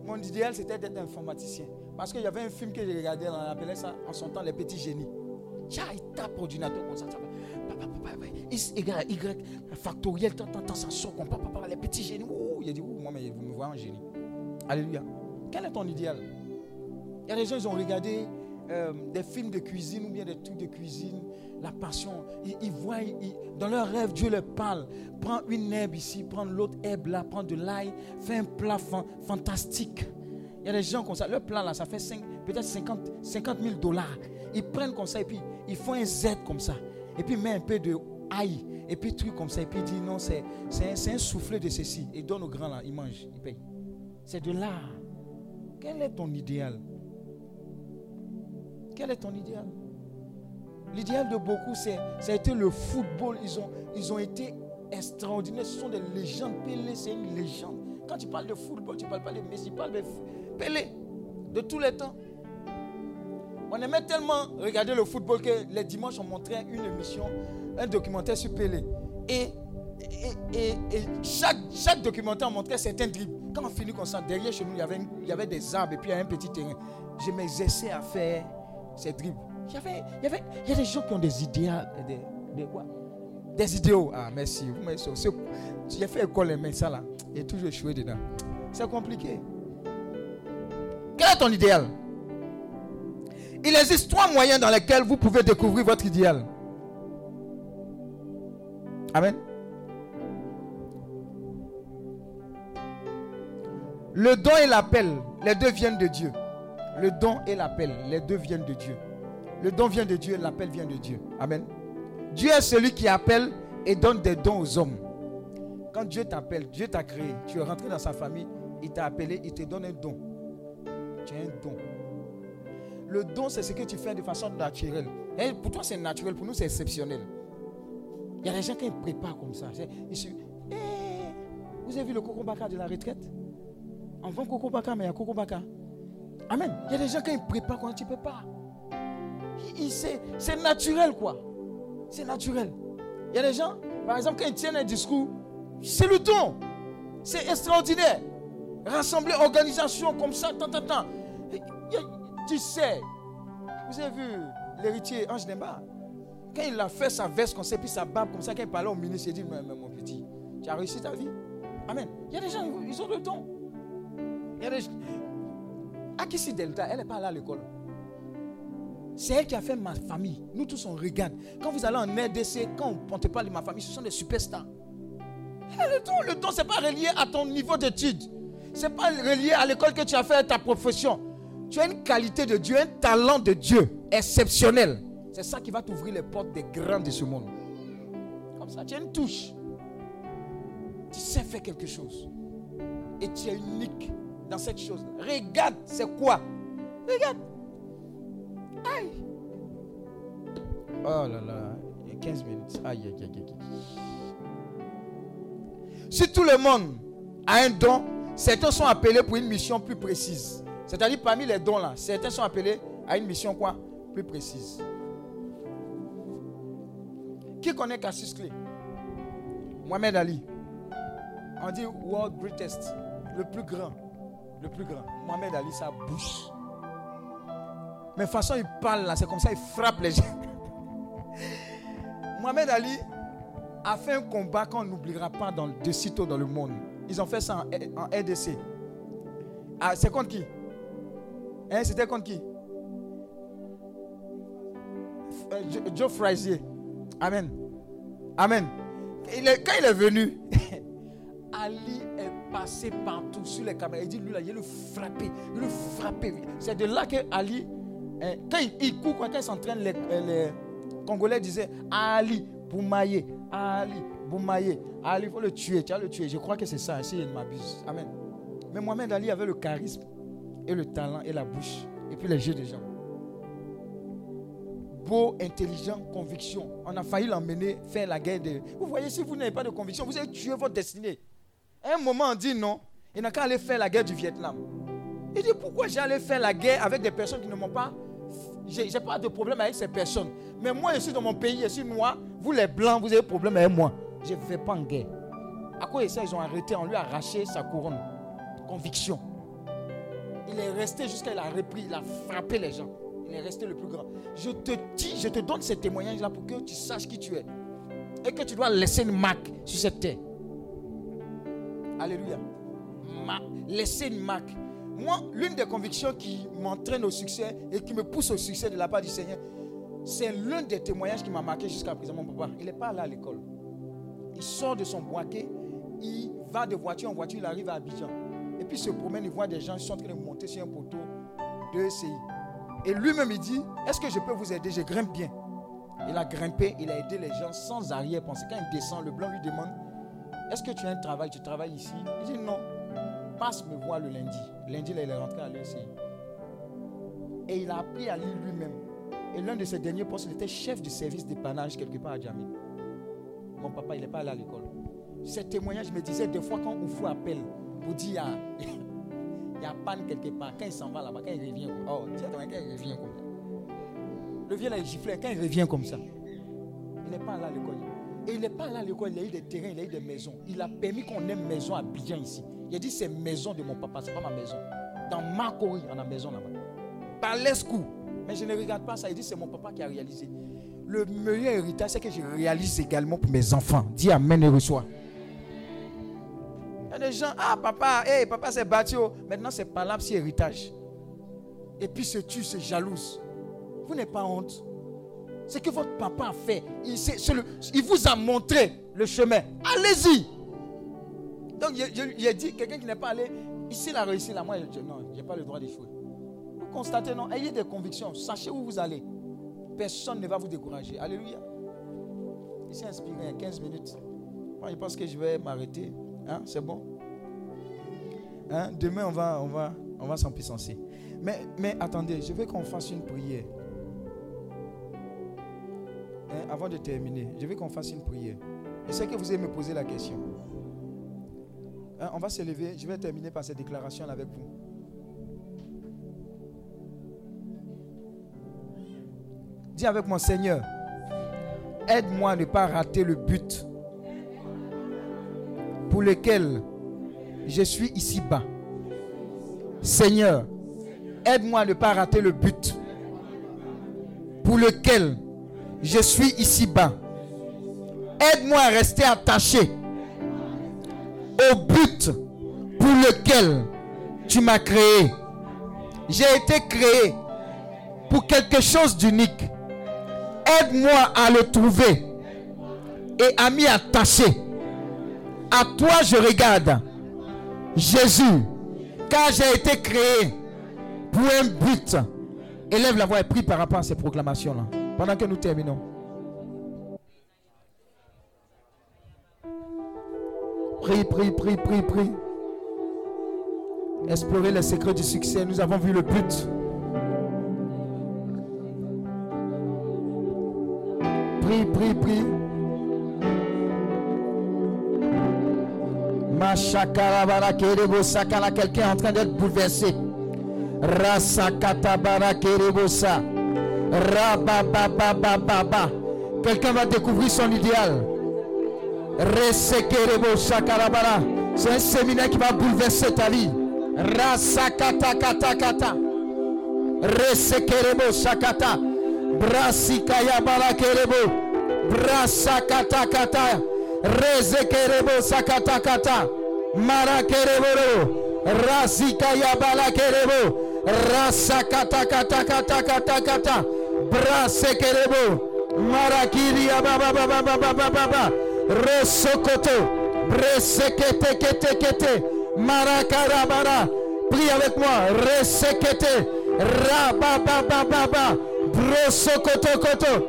Mon idéal, c'était d'être informaticien. Parce qu'il y avait un film que j'ai regardé, on appelait ça en son temps Les Petits Génies. Tiens, il tape ordinateur comme ça. X, Y, Y, factoriel, tant, tant, tant, ça sort comme papa, les petits génies. Ouh, il a dit, ouh, moi, mais vous me voyez en génie. Alléluia. Quel est ton idéal? Il y a des gens, ils ont regardé euh, des films de cuisine ou bien des trucs de cuisine la passion. Ils, voient, dans leur rêve, Dieu leur parle. Prends une herbe ici, prends l'autre herbe là, prends de l'ail, fais un plat fantastique. Il y a des gens comme ça, leur plat là, ça fait peut-être 50, 50 000 dollars. Ils prennent comme ça et puis ils font un Z comme ça. Et puis mettent un peu de ail, et puis truc comme ça. Et puis disent non, c'est un, un soufflet de ceci. Ils donnent aux grands là, ils mangent, ils payent. C'est de là. Quel est ton idéal? Quel est ton idéal? L'idéal de beaucoup, c'est, ça a été le football. Ils ont, ils ont été extraordinaires. Ce sont des légendes. Pelé, c'est une légende. Quand tu parles de football, tu parles pas de Messi, tu parles de Pelé, de tous les temps. On aimait tellement regarder le football que les dimanches, on montrait une émission, un documentaire sur Pelé. Et, et, chaque, chaque documentaire montrait certains dribbles. Quand on finit comme ça, derrière chez nous, il y avait, il y avait des arbres et puis il y avait un petit terrain. Je m'exerçais à faire ces dribbles. Il y, avait, il, y avait, il y a des gens qui ont des idéaux. Des, quoi? Des idéaux. Ah, merci. J'ai fait école, mais ça là, j'ai toujours échoué dedans. C'est compliqué. Quel est ton idéal? Il existe trois moyens dans lesquels vous pouvez découvrir votre idéal. Le don et l'appel, les deux viennent de Dieu. Le don et l'appel, les deux viennent de Dieu. Le don vient de Dieu, l'appel vient de Dieu. Amen. Dieu est celui qui appelle et donne des dons aux hommes. Quand Dieu t'appelle, Dieu t'a créé, tu es rentré dans sa famille, il t'a appelé, il te donne un don. Tu as un don. Le don, c'est ce que tu fais de façon naturelle. Pour toi, c'est naturel, pour nous, c'est exceptionnel. Il y a des gens qui préparent comme ça. Eh, vous avez vu le Baka de la retraite? On vend Baka, mais il y a Baka. Amen. Il y a des gens qui préparent quand tu ne peux pas. C'est naturel, quoi. C'est naturel. Il y a des gens, par exemple, quand ils tiennent un discours, c'est le don. C'est extraordinaire. Rassembler organisation comme ça, tant, tant, tant. Tu sais, vous avez vu l'héritier Ange Nemba Quand il a fait sa veste comme ça, puis sa barbe comme ça, quand il parlait au ministre, il dit mais, mon petit, tu as réussi ta vie? Amen. Il y a des gens, ils ont le don. Il y a des gens. Akisi Delta, elle n'est pas là à l'école. C'est elle qui a fait ma famille. Nous tous, on regarde. Quand vous allez en RDC, quand on ne parle de ma famille, ce sont des superstars. Le don, le don, ce n'est pas relié à ton niveau d'études. Ce n'est pas relié à l'école que tu as fait, ta profession. Tu as une qualité de Dieu, un talent de Dieu exceptionnel. C'est ça qui va t'ouvrir les portes des grands de ce monde. Comme ça, tu as une touche. Tu sais faire quelque chose. Et tu es unique dans cette chose. Regarde, c'est quoi? Regarde. Aïe. Oh là là, il y a 15 minutes. Aïe, aïe, aïe, aïe. Si tout le monde a un don, certains sont appelés pour une mission plus précise. C'est-à-dire parmi les dons là, certains sont appelés à une mission quoi? Plus précise. Qui connaît Cassius Clay? Mohamed Ali. On dit world greatest, le plus grand, le plus grand. Mohamed Ali, sa bouche. Mais façon il parle là, c'est comme ça, il frappe les gens. Mohamed Ali a fait un combat qu'on n'oubliera pas de sitôt dans le monde. Ils ont fait ça en, RDC. Ah, c'est contre qui? Hein, C'était contre qui? Euh, Joe Frazier. Amen. Amen. Il quand il est venu, Ali est passé partout sur les caméras. Il dit, lui là, il le frappé. Il le frappé. C'est de là que Ali quand il, court, quand il s'entraîne, les, les, Congolais disaient Ali, Boumaye, Ali, Boumaye, Ali, il faut le tuer, tu vas le tuer. Je crois que c'est ça, si il m'abuse. Amen. Mais Mohamed Ali avait le charisme, et le talent, et la bouche, et puis les yeux des gens. Beau, intelligent, conviction. On a failli l'emmener faire la guerre. De... Vous voyez, si vous n'avez pas de conviction, vous allez tuer votre destinée. À un moment, on dit non, il n'a qu'à aller faire la guerre du Vietnam. Il dit pourquoi j'allais faire la guerre avec des personnes qui ne m'ont pas je n'ai pas de problème avec ces personnes. Mais moi, je suis dans mon pays, je suis noir. Vous, les blancs, vous avez problème avec moi. Je ne vais pas en guerre. À quoi ils ont arrêté, on lui a arraché sa couronne. Conviction. Il est resté jusqu'à il a repris, il a frappé les gens. Il est resté le plus grand. Je te dis, je te donne ces témoignages-là pour que tu saches qui tu es. Et que tu dois laisser une marque sur cette terre. Alléluia. laisser une marque. Moi, l'une des convictions qui m'entraîne au succès et qui me pousse au succès de la part du Seigneur, c'est l'un des témoignages qui m'a marqué jusqu'à présent. Mon papa, il n'est pas là à l'école. Il sort de son boîtier, il va de voiture en voiture, il arrive à Abidjan. Puis il se promène, il voit des gens qui sont en train de monter sur un poteau de ECI. Et lui-même, il dit Est-ce que je peux vous aider? Je grimpe bien. Il a grimpé, il a aidé les gens sans arrière-pensée. Quand il descend, le blanc lui demande Est-ce que tu as un travail? Tu travailles ici? Il dit Non passe me voir le lundi. Lundi, là, il est rentré à l'ECI. Et il a appris à lire lui-même. Et l'un de ses derniers postes, il était chef du service d'épanage quelque part à Djamil. Mon papa, il n'est pas allé à l'école. Ces témoignages me disaient des fois quand Oufou appelle pour dire il y a panne quelque part. Quand il s'en va là-bas, quand il revient, oh, tiens, quand il revient comme ça. Le vieux là, il giflait. Quand il revient comme ça, il n'est pas allé à l'école. Et il n'est pas allé à l'école, il a eu des terrains, il a eu des maisons. Il a permis qu'on ait maison à Bidjan ici. Il a dit c'est maison de mon papa, c'est pas ma maison. Dans Makori, on a maison là-bas. Par l'escou. Mais je ne regarde pas ça. Il dit c'est mon papa qui a réalisé. Le meilleur héritage, c'est que je réalise également pour mes enfants. Dis Amen et reçois. Il y a des gens, ah papa, hey, papa c'est battu. Oh. Maintenant c'est pas là, c'est héritage. Et puis se tue, se jalouse. Vous n'avez pas honte. Ce que votre papa a fait, il, il vous a montré le chemin. Allez-y. Donc, il a dit, quelqu'un qui n'est pas allé, Ici, la réussite, là, moi, je, non, je n'ai pas le droit d'échouer. Vous constatez, non, ayez des convictions, sachez où vous allez. Personne ne va vous décourager. Alléluia. Ici, inspiré, 15 minutes. Moi, je pense que je vais m'arrêter. Hein, c'est bon? Hein? Demain, on va, on va, on va s'en puissancer. Mais, mais attendez, je veux qu'on fasse une prière. Hein, avant de terminer, je veux qu'on fasse une prière. Je sais que vous allez me poser la question. On va se lever. Je vais terminer par cette déclaration avec vous. Dis avec mon Seigneur, aide-moi à ne pas rater le but lequel je suis ici bas. Seigneur, aide-moi à ne pas rater le but pour lequel je suis ici bas. Aide-moi à rester attaché au but pour lequel tu m'as créé. J'ai été créé pour quelque chose d'unique. Aide-moi à le trouver et à m'y attacher. À toi je regarde. Jésus, car j'ai été créé pour un but. Élève la voix et prie par rapport à ces proclamations-là. Pendant que nous terminons. Prie, prie, prie, prie, prie. Explorer les secrets du succès. Nous avons vu le but. Prie, prie, prie. Machakarabara kerebo sakala. Quelqu'un est en train d'être bouleversé. Rasakatabara kerebosa. Rabababababa. Quelqu'un va découvrir son idéal. Resekerebo shakarabara. C'est un séminaire qui va bouleverser ta vie. Rasakata kata kata. Resekerebo shakata. Brasikaya balakerebo. Brasakata kata. Rezekerebo sakata kata. Marakerebo. Rasikaya balakerebo. Rasakata kata kata kata kata. Brasekerebo. Marakiri baba baba baba baba baba. Resokoto. Bresekete kete kete. Marakarabara. Prie avec moi. Resekete. Rababababa. Brosokoto koto.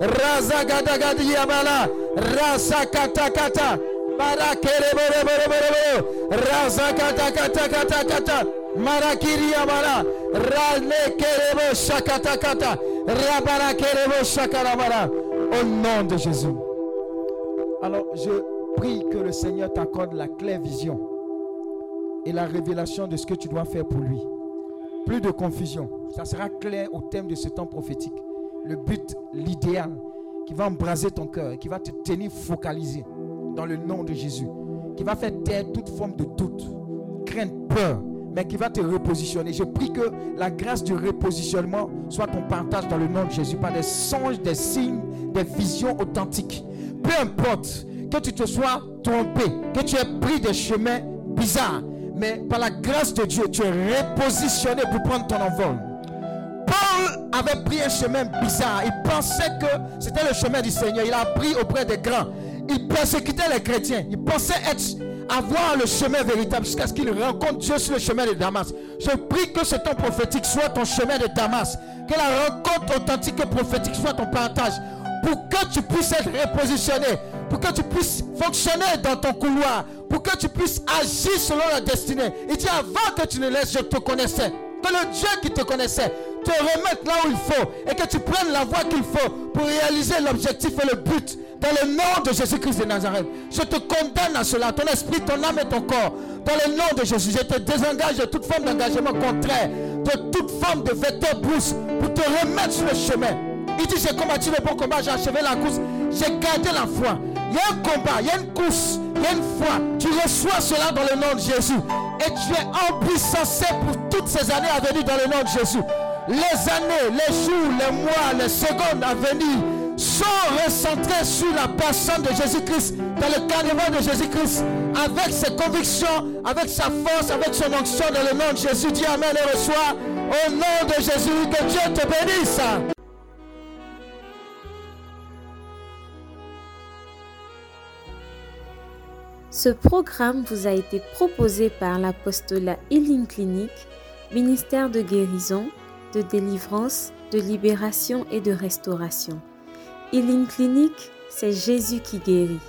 Marakerebo. Razagadagadi yabala. Rasakata kata. Marakerebo rebo rebo rebo. Razakata kata kata kata. Marakiri yabala. Ralekerebo shakata kata. Rabarakerebo shakarabara. Au nom de Jésus. Alors, je prie que le Seigneur t'accorde la claire vision et la révélation de ce que tu dois faire pour lui. Plus de confusion. Ça sera clair au thème de ce temps prophétique. Le but, l'idéal, qui va embraser ton cœur, qui va te tenir focalisé dans le nom de Jésus, qui va faire taire toute forme de doute, crainte, peur, mais qui va te repositionner. Je prie que la grâce du repositionnement soit ton partage dans le nom de Jésus par des songes, des signes, des visions authentiques. Peu importe que tu te sois trompé, que tu aies pris des chemins bizarres, mais par la grâce de Dieu, tu es repositionné pour prendre ton envol. Paul avait pris un chemin bizarre. Il pensait que c'était le chemin du Seigneur. Il a appris auprès des grands. Il persécutait les chrétiens. Il pensait être, avoir le chemin véritable jusqu'à ce qu'il rencontre Dieu sur le chemin de Damas. Je prie que ce temps prophétique soit ton chemin de Damas. Que la rencontre authentique et prophétique soit ton partage. Pour que tu puisses être repositionné. Pour que tu puisses fonctionner dans ton couloir. Pour que tu puisses agir selon la destinée. Il dit avant que tu ne laisses, je te connaissais. Que le Dieu qui te connaissait te remette là où il faut et que tu prennes la voie qu'il faut pour réaliser l'objectif et le but dans le nom de Jésus-Christ de Nazareth. Je te condamne à cela, ton esprit, ton âme et ton corps. Dans le nom de Jésus, je te désengage de toute forme d'engagement contraire, de toute forme de vecteur brousse pour te remettre sur le chemin. Il dit, j'ai combattu le bon combat, j'ai achevé la course, j'ai gardé la foi. Il y a un combat, il y a une course, il y a une foi. Tu reçois cela dans le nom de Jésus. Et tu es empuissancé pour toutes ces années à venir dans le nom de Jésus. Les années, les jours, les mois, les secondes à venir sont recentrés sur la personne de Jésus-Christ, dans le cadre de Jésus-Christ, avec ses convictions, avec sa force, avec son onction dans le nom de Jésus. Dis Amen et reçois au nom de Jésus. Que Dieu te bénisse. Ce programme vous a été proposé par l'apostolat Healing Clinic, ministère de guérison, de délivrance, de libération et de restauration. Healing Clinic, c'est Jésus qui guérit.